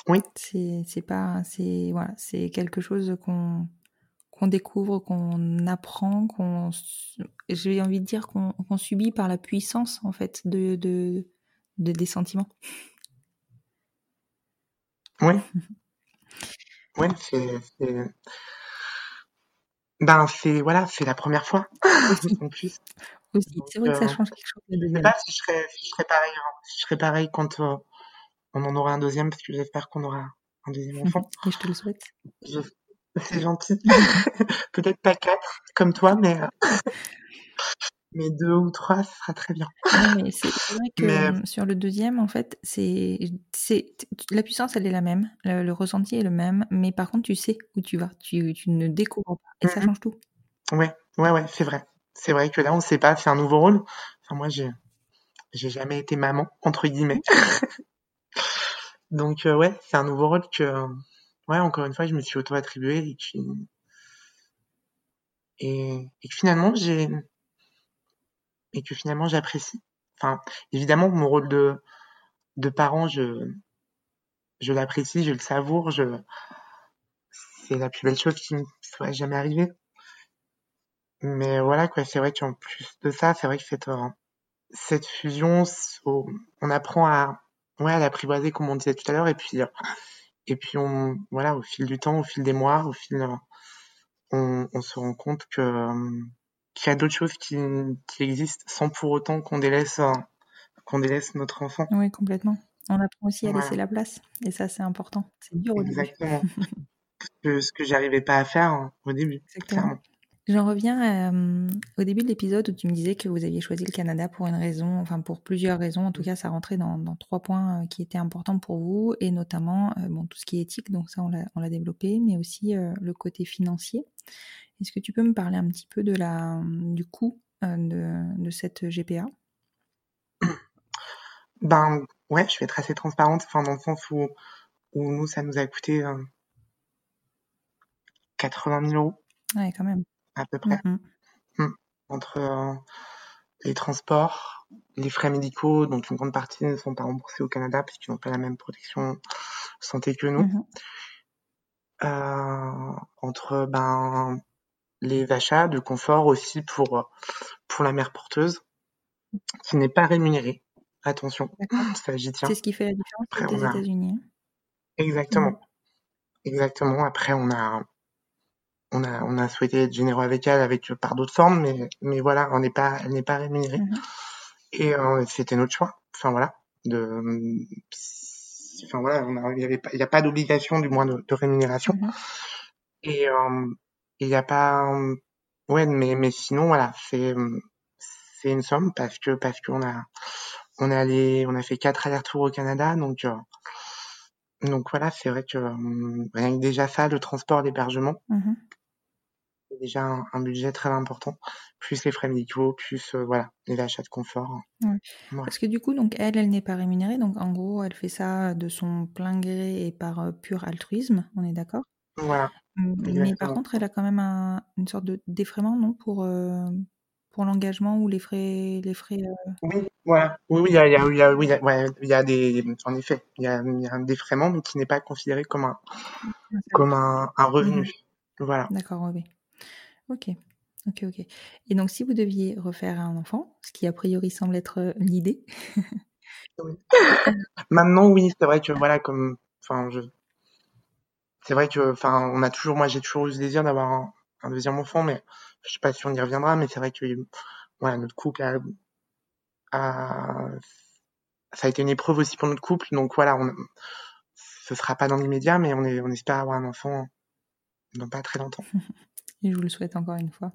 Oui. C'est c'est pas... C'est voilà, c'est quelque chose qu'on qu'on découvre, qu'on apprend, qu'on... J'ai envie de dire qu'on subit par la puissance, en fait, de, de, de des sentiments. Oui. [LAUGHS] Ouais, c'est, ben c'est voilà, c'est la première fois en plus. Aussi. C'est vrai que ça euh, change quelque chose. je sais deuxième. pas si je serais, si je serais pareil, hein, si je serais pareil quand euh, on en aura un deuxième, parce que j'espère qu'on aura un deuxième [LAUGHS] enfant. Et je te le souhaite. Je- C'est gentil. [LAUGHS] Peut-être pas quatre comme toi, mais euh, [LAUGHS] mais deux ou trois, ce sera très bien. Non, mais c'est vrai que Mais- sur le deuxième, en fait, c'est, c'est, la puissance, elle est la même, le, le ressenti est le même, mais par contre, tu sais où tu vas, tu, tu ne découvres pas, et ça Mhm. change tout. Ouais, ouais, ouais, c'est vrai. C'est vrai que là, on sait pas, c'est un nouveau rôle. Enfin, moi, j'ai j'ai jamais été maman entre guillemets. [LAUGHS] Donc euh, ouais, c'est un nouveau rôle que ouais, encore une fois, je me suis auto-attribué et que finalement j'ai et que finalement j'apprécie. Enfin, évidemment, mon rôle de de parent, je je l'apprécie, je le savoure, je c'est la plus belle chose qui me soit jamais arrivée. Mais voilà quoi, c'est vrai qu'en plus de ça, c'est vrai que cette euh, cette fusion, on apprend à ouais à l'apprivoiser comme on disait tout à l'heure et puis euh, et puis on voilà au fil du temps, au fil des mois, au fil euh, on, on se rend compte que qu'il y a d'autres choses qui qui existent sans pour autant qu'on délaisse qu'on délaisse notre enfant. Oui, complètement. On apprend aussi à laisser la place, et ça, c'est important. C'est dur au début. Exactement. [LAUGHS] ce que j'arrivais pas à faire euh, au début, Exactement. clairement. J'en reviens euh, au début de l'épisode où tu me disais que vous aviez choisi le Canada pour une raison, enfin pour plusieurs raisons. En tout cas, ça rentrait dans, dans trois points euh, qui étaient importants pour vous, et notamment euh, bon, tout ce qui est éthique, donc ça on l'a développé, mais aussi euh, le côté financier. Est-ce que tu peux me parler un petit peu de la, du coût euh, de, de cette GPA Ben ouais, je vais être assez transparente, enfin dans le sens où où nous ça nous a coûté euh, 80 000 euros Ouais, quand même. À peu près Mm, mm. entre euh, les transports, les frais médicaux, dont une grande partie ne sont pas remboursés au Canada puisqu'ils n'ont pas la même protection santé que nous. Mhm. Euh, entre ben les achats de confort aussi pour pour la mère porteuse qui n'est pas rémunérée. Attention, [LAUGHS] ça j'y tiens. C'est ce qui fait la différence Après, avec les a- États-Unis. hein. Exactement. Mhm. Exactement. Après, on a, on a, on a souhaité être généreux avec elle, avec euh, par d'autres formes, mais, mais voilà, on n'est pas, elle n'est pas rémunérée. Mhm. Et euh, c'était notre choix. Enfin voilà, de, enfin voilà, il y avait pas, il y a pas d'obligation du moins de, de rémunération. Mhm. Et euh, il n'y a pas, ouais, mais, mais sinon voilà, c'est, c'est une somme parce que parce qu'on a, on est allé, on a fait quatre allers-retours au Canada, donc. euh, donc voilà, c'est vrai que euh, rien que déjà ça, le transport, l'hébergement, Mhm. c'est déjà un, un budget très important, plus les frais médicaux, plus euh, voilà, les achats de confort. Ouais. Parce que du coup, donc elle, elle n'est pas rémunérée, donc en gros, elle fait ça de son plein gré et par euh, pur altruisme, on est d'accord? Voilà, Mais par contre, elle a quand même un- une sorte de défraiement, non, pour euh, pour l'engagement ou les frais, les frais. euh, oui, voilà, oui, il y a, il y a, il y a, oui, il y a, ouais, il y a des, en effet, il y a, il y a un défraiement, mais qui n'est pas considéré comme un, comme un, un revenu. Voilà. D'accord, oui. Ok, ok, ok. Et donc, si vous deviez refaire un enfant, ce qui a priori semble être euh, l'idée, Oui. Maintenant, oui, c'est vrai que voilà, comme, enfin, je, c'est vrai que, enfin, on a toujours, moi, j'ai toujours eu ce désir d'avoir un, un deuxième enfant, mais je sais pas si on y reviendra, mais c'est vrai que, voilà, notre couple a, a- ça a été une épreuve aussi pour notre couple, donc voilà, on, ce sera pas dans l'immédiat, mais on est, on espère avoir un enfant dans pas très longtemps. [LAUGHS] Et je vous le souhaite encore une fois.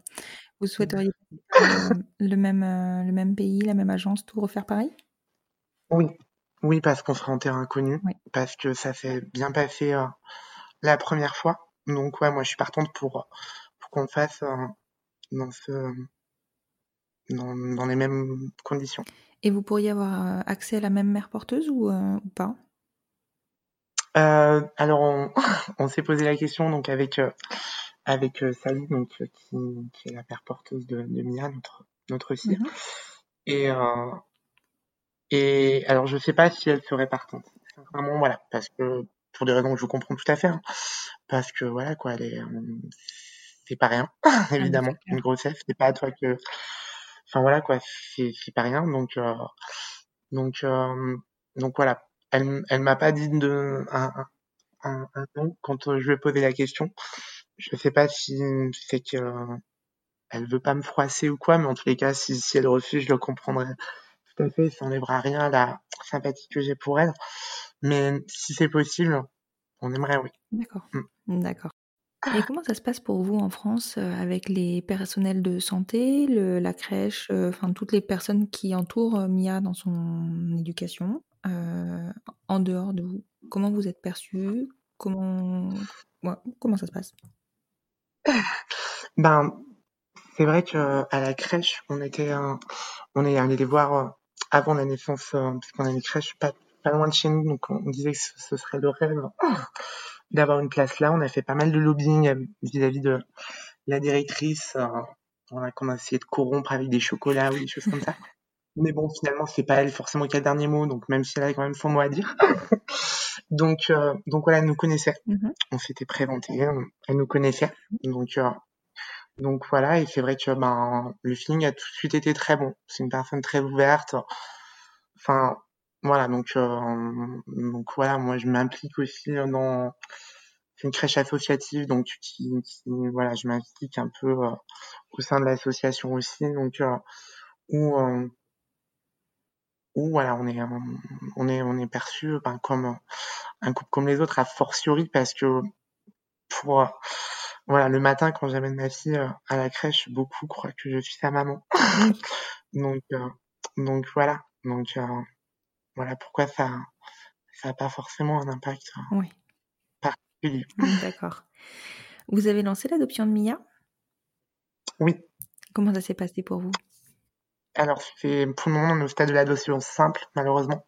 Vous souhaiteriez euh, le, même, euh, le même pays, la même agence, tout refaire pareil? Oui, oui, parce qu'on sera en terrain inconnu, Oui. parce que ça s'est bien passé euh, la première fois. Donc ouais, moi je suis partante pour, pour qu'on le fasse euh, dans ce dans, dans les mêmes conditions. Et vous pourriez avoir accès à la même mère porteuse ou, ou pas? Alors on, [LAUGHS] on s'est posé la question donc avec avec euh, Sally donc euh, qui, qui est la père porteuse de, de Mia notre notre fille. Mhm. et euh, et alors je sais pas si elle serait partante. Sincèrement voilà parce que pour des raisons que je comprends tout à fait hein, parce que voilà quoi elle est euh, c'est pas rien [LAUGHS] évidemment. c'est clair. une grossesse c'est pas à toi que enfin voilà quoi c'est pas rien. Donc euh, donc euh, donc voilà. Elle elle m'a pas dit de un, un, un, un nom quand je lui ai posé la question je sais pas si c'est que euh, elle veut pas me froisser ou quoi mais en tous les cas si si elle refuse je le comprendrai tout à fait ça enlèvera rien à la sympathie que j'ai pour elle mais si c'est possible on aimerait oui D'accord. Mm. D'accord. Et comment ça se passe pour vous en France euh, avec les personnels de santé, le, la crèche, euh, enfin toutes les personnes qui entourent Mia dans son éducation, euh, en dehors de vous? Comment vous êtes perçu Comment ouais, comment ça se passe? Ben c'est vrai que à la crèche on était euh, on est allé les voir euh, avant la naissance euh, parce qu'on a une crèche pas pas loin de chez nous donc on, on disait que ce, ce serait le rêve [COUGHS] d'avoir une place là. On a fait pas mal de lobbying euh, vis-à-vis de la directrice euh, on a qu'on a essayé de corrompre avec des chocolats ou des choses comme ça. [LAUGHS] Mais bon finalement c'est pas elle forcément qui a le dernier mot donc même si elle a quand même son mot à dire [LAUGHS] donc euh, donc voilà elle nous connaissait Mhm. on s'était présenté elle nous connaissait donc euh, donc voilà, et c'est vrai que ben le feeling a tout de suite été très bon. C'est une personne très ouverte. Enfin voilà, donc euh, donc voilà, moi je m'implique aussi dans c'est une crèche associative, donc qui, qui- voilà, je m'implique un peu euh, au sein de l'association aussi, donc euh, où euh, où voilà, on est on est on est perçu ben, comme un couple comme les autres, a fortiori parce que pour voilà le matin quand j'amène ma fille euh, à la crèche, beaucoup croient que je suis sa maman. [LAUGHS] Donc, euh, donc voilà. Donc euh, voilà pourquoi ça ça a pas forcément un impact Oui. particulier. D'accord. Vous avez lancé l'adoption de Mia? Oui. Comment ça s'est passé pour vous? Alors c'est pour le moment on est au stade de l'adoption simple malheureusement.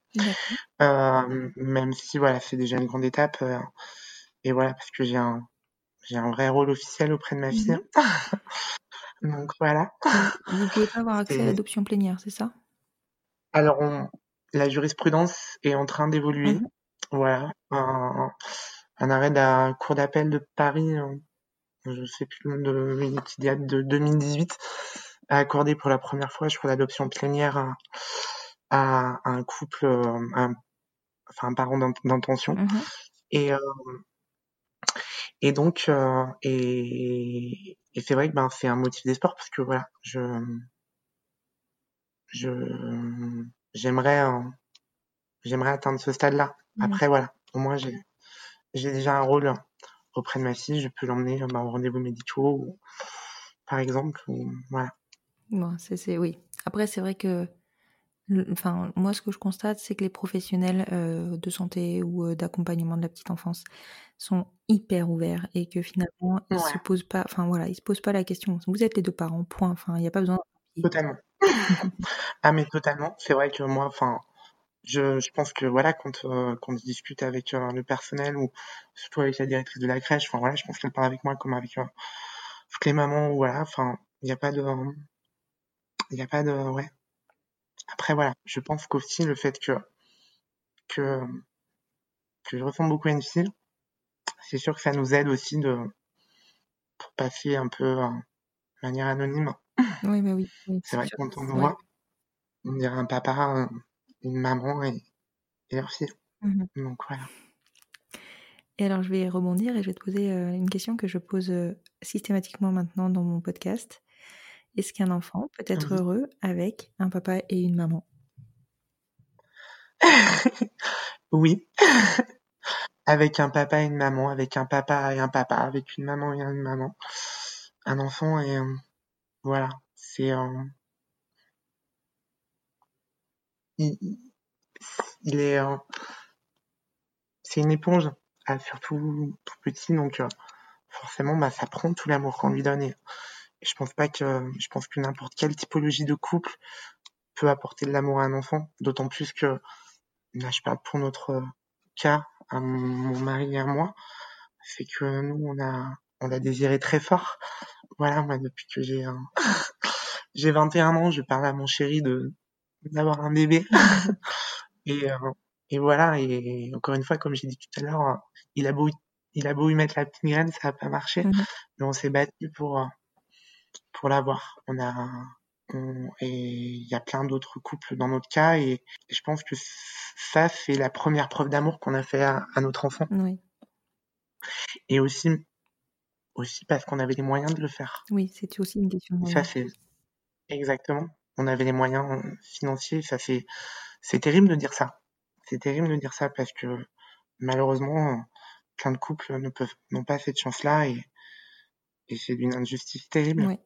Euh, même si voilà c'est déjà une grande étape euh, et voilà parce que j'ai un j'ai un vrai rôle officiel auprès de ma fille. [LAUGHS] Donc voilà. Vous pouvez pas avoir accès à l'adoption plénière, c'est ça? Alors on la jurisprudence est en train d'évoluer. Mhm. Voilà. Un, un arrêt de la cour d'appel de Paris, euh, je sais plus le nom de qui date de 2018, a accordé pour la première fois, je crois, l'adoption plénière à, à un couple, euh, un- enfin un parent d'in- d'intention. Mhm. Et, euh, et donc, euh, et, et c'est vrai que ben, c'est un motif d'espoir parce que voilà, je, je, j'aimerais, j'aimerais atteindre ce stade-là. Mhm. Après, voilà, au moins j'ai, j'ai déjà un rôle auprès de ma fille, je peux l'emmener ben, aux rendez-vous médicaux, ou, par exemple, ou, voilà. Bon, c'est, oui. Après, c'est vrai que, enfin, moi, ce que je constate, c'est que les professionnels euh, de santé ou euh, d'accompagnement de la petite enfance sont hyper ouverts et que finalement, ils Ouais. se posent pas, enfin voilà, ils se posent pas la question. Vous êtes les deux parents, point. Enfin, il n'y a pas besoin. Totalement. [LAUGHS] ah mais totalement. C'est vrai que moi, enfin, je, je pense que voilà, quand euh, quand je discute avec euh, le personnel ou surtout avec la directrice de la crèche, enfin voilà, je pense qu'elle parle avec moi comme avec euh, toutes les mamans ou voilà, enfin, il n'y a pas de, il n'y a pas de, ouais. Après voilà, je pense qu'aussi le fait que que que je ressemble beaucoup à une fille, c'est sûr que ça nous aide aussi de pour passer un peu euh, de manière anonyme. Oui, mais oui. oui, C'est vrai que quand on nous voit, on dirait un papa, un, une maman et, et leur fille. Mmh Donc voilà. Et alors, je vais rebondir et je vais te poser euh, une question que je pose euh, systématiquement maintenant dans mon podcast. Est-ce qu'un enfant peut être Oui. heureux avec un papa et une maman [LAUGHS] Oui. [LAUGHS] Avec un papa et une maman, avec un papa et un papa, avec une maman et une maman. Un enfant et euh, voilà, c'est euh, il, est euh, c'est une éponge, ah, surtout tout petit, donc euh, forcément bah ça prend tout l'amour qu'on lui donne et je pense pas que je pense que n'importe quelle typologie de couple peut apporter de l'amour à un enfant, d'autant plus que là je parle pour notre cas, à mon, mon mari et à moi, c'est que nous on a on l'a désiré très fort. Voilà, moi depuis que j'ai un [LAUGHS] j'ai 21 ans, je parle à mon chéri de d'avoir un bébé. [LAUGHS] Et, euh, et voilà, et encore une fois, comme j'ai dit tout à l'heure, il a beau, il a beau y mettre la petite graine, ça n'a pas marché, Mhm. mais on s'est battu pour, pour l'avoir. On a, on- et il y a plein d'autres couples dans notre cas, et, et je pense que ça, c'est la première preuve d'amour qu'on a fait à, à notre enfant. Oui, Et aussi, aussi parce qu'on avait les moyens de le faire. oui, c'est aussi une question. ça, c'est exactement. On avait les moyens financiers. Ça, c'est, c'est terrible de dire ça. C'est terrible de dire ça parce que malheureusement, plein de couples ne peuvent, n'ont pas cette chance-là et, et c'est d'une injustice terrible. Oui,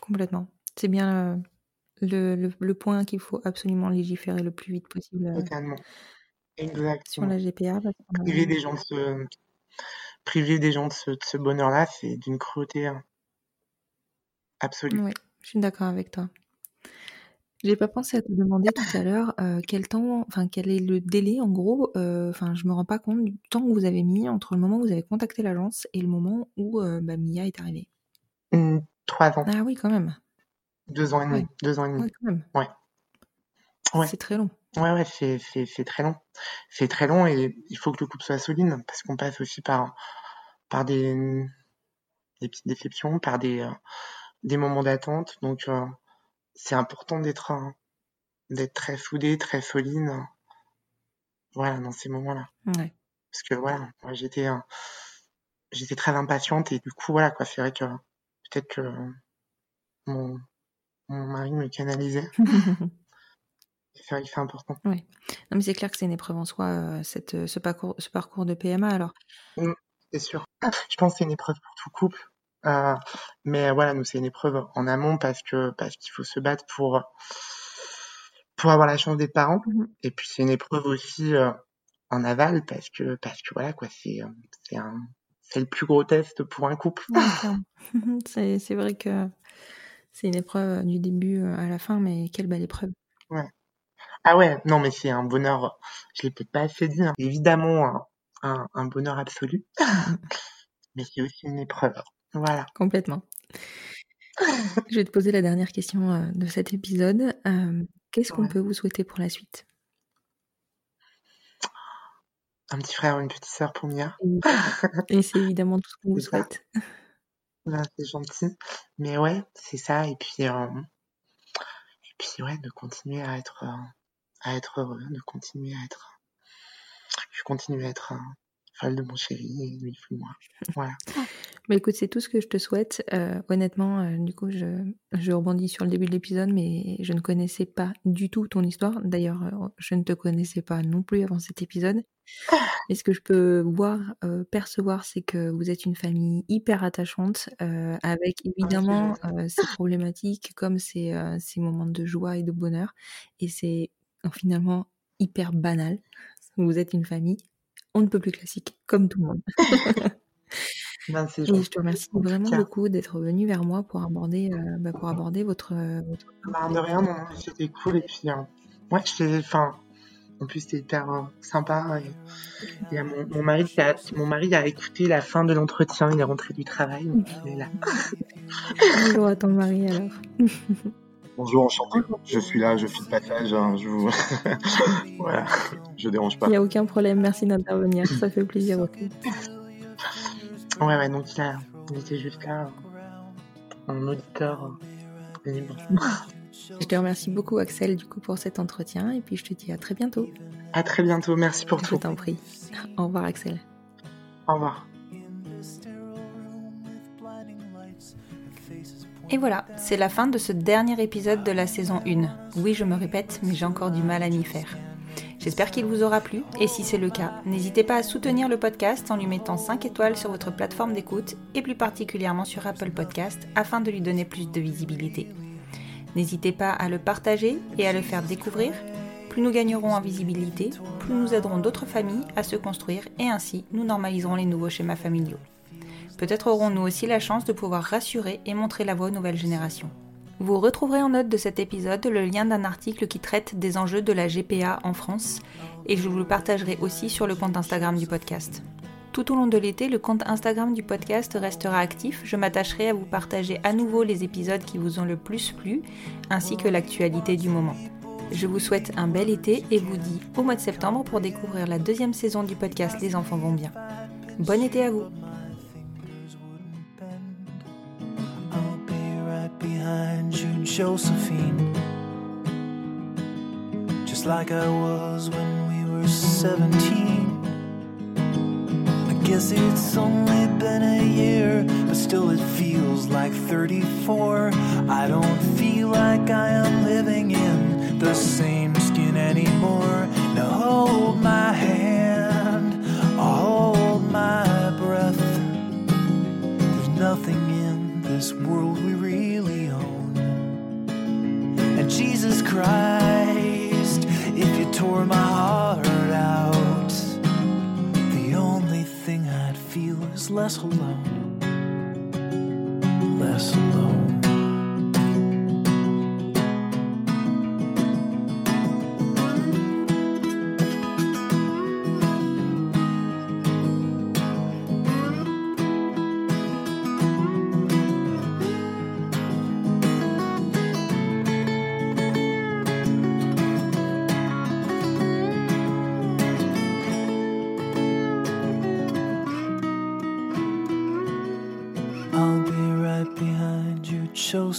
complètement. C'est bien euh, le, le, le point qu'il faut absolument légiférer le plus vite possible euh, Totalement. sur Exactement. la GPA. parce Priver des gens de ce, priver des gens de ce, de ce bonheur-là, c'est d'une cruauté euh, absolue. Oui, je suis d'accord avec toi. J'ai pas pensé à te demander tout à l'heure euh, quel temps, enfin quel est le délai en gros. euh, Enfin, je me rends pas compte du temps que vous avez mis entre le moment où vous avez contacté l'agence et le moment où euh, bah, Mia est arrivée. Trois ans, Ah oui, quand même. deux ans et demi, Ouais. deux ans et demi. Ouais, quand même. Ouais. Ouais. C'est très long. Ouais, ouais, c'est, c'est, c'est très long. C'est très long et il faut que le couple soit solide parce qu'on passe aussi par, par des, des petites déceptions, par des, euh, des moments d'attente. Donc, euh, c'est important d'être, d'être très soudé, très solide. Voilà, dans ces moments-là. Ouais. Parce que voilà, moi, j'étais, j'étais très impatiente et du coup, voilà, quoi, c'est vrai que peut-être que mon, mon mari me canalisait. [LAUGHS] C'est vrai que c'est important. Non, mais c'est clair que c'est une épreuve en soi, euh, cette, euh, ce, parcours, ce parcours de PMA. Alors, C'est sûr. Je pense que c'est une épreuve pour tout couple. Euh, mais voilà, nous, c'est une épreuve en amont parce que parce qu'il faut se battre pour pour avoir la chance d'être parent. Mhm. Et puis c'est une épreuve aussi euh, en aval parce que parce que voilà quoi, c'est euh, c'est un c'est le plus gros test pour un couple. ouais, clairement. c'est c'est vrai que c'est une épreuve euh, du début euh, à la fin, mais quelle belle épreuve. Ah ouais, non mais c'est un bonheur. Je l'ai peut-être pas assez dit. hein. Évidemment un, un, un bonheur absolu, [LAUGHS] mais c'est aussi une épreuve. Voilà. Complètement. [LAUGHS] Je vais te poser la dernière question euh, de cet épisode. Euh, Qu'est-ce qu'on Ouais. peut vous souhaiter pour la suite? Un petit frère ou une petite sœur pour Mia. Et c'est évidemment tout ce qu'on [LAUGHS] vous souhaite. C'est gentil. Mais ouais, c'est ça. Et puis, euh, et puis ouais, de continuer à être, euh, à être heureux, de continuer à être, je continue à être folle de mon chéri et lui de moi. Voilà. [LAUGHS] Bah écoute, c'est tout ce que je te souhaite. Euh, honnêtement, euh, du coup, je, je rebondis sur le début de l'épisode, mais je ne connaissais pas du tout ton histoire. D'ailleurs, euh, je ne te connaissais pas non plus avant cet épisode. Mais ce que je peux voir, percevoir, c'est que vous êtes une famille hyper attachante, avec évidemment euh, ces problématiques comme ces, euh, ces moments de joie et de bonheur. Et c'est finalement hyper banal. Vous êtes une famille, on ne peut plus classique, comme tout le monde. [LAUGHS] Ben, Et je te remercie vraiment beaucoup d'être venu vers moi pour aborder, euh, bah, pour aborder votre, euh, votre... Bah, de rien, non, c'était cool. Et puis, euh, ouais, enfin, en plus, c'était hyper euh, sympa. Et, mon, mon mari a, mon mari a écouté la fin de l'entretien. Il est rentré du travail. Donc, il est là. [LAUGHS] Bonjour à ton mari alors. [LAUGHS] Bonjour, enchanté. Je suis là, je file passage. hein, je vous... [LAUGHS] voilà, je dérange pas. Il n'y a aucun problème, merci d'intervenir, ça fait plaisir aussi. Ouais, ouais, donc il, a, il était juste là, en auditeur libre. [LAUGHS] Je te remercie beaucoup Axel du coup pour cet entretien et puis je te dis à très bientôt. À très bientôt, merci pour Je tout. t'en prie. [LAUGHS] Au revoir Axel. Au revoir. Et voilà, c'est la fin de ce dernier épisode de la saison 1. Oui, je me répète, mais j'ai encore du mal à m'y faire. J'espère qu'il vous aura plu, et si c'est le cas, n'hésitez pas à soutenir le podcast en lui mettant 5 étoiles sur votre plateforme d'écoute, et plus particulièrement sur Apple Podcast, afin de lui donner plus de visibilité. N'hésitez pas à le partager et à le faire découvrir. Plus nous gagnerons en visibilité, plus nous aiderons d'autres familles à se construire, et ainsi nous normaliserons les nouveaux schémas familiaux. Peut-être aurons-nous aussi la chance de pouvoir rassurer et montrer la voie aux nouvelles générations. Vous retrouverez en note de cet épisode le lien d'un article qui traite des enjeux de la GPA en France et je vous le partagerai aussi sur le compte Instagram du podcast. Tout au long de l'été, le compte Instagram du podcast restera actif. Je m'attacherai à vous partager à nouveau les épisodes qui vous ont le plus plu, ainsi que l'actualité du moment. Je vous souhaite un bel été et vous dis au mois de septembre pour découvrir la deuxième saison du podcast Les enfants vont bien. Bon été à vous behind you, Josephine. Just like I was when we were 17. I guess it's only been a year, but still it feels like 34. I don't feel like I am living in the same skin anymore. Now hold my hand, hold my breath. There's nothing in this world we Jesus Christ, if you tore my heart out, the only thing I'd feel is less alone. Less alone.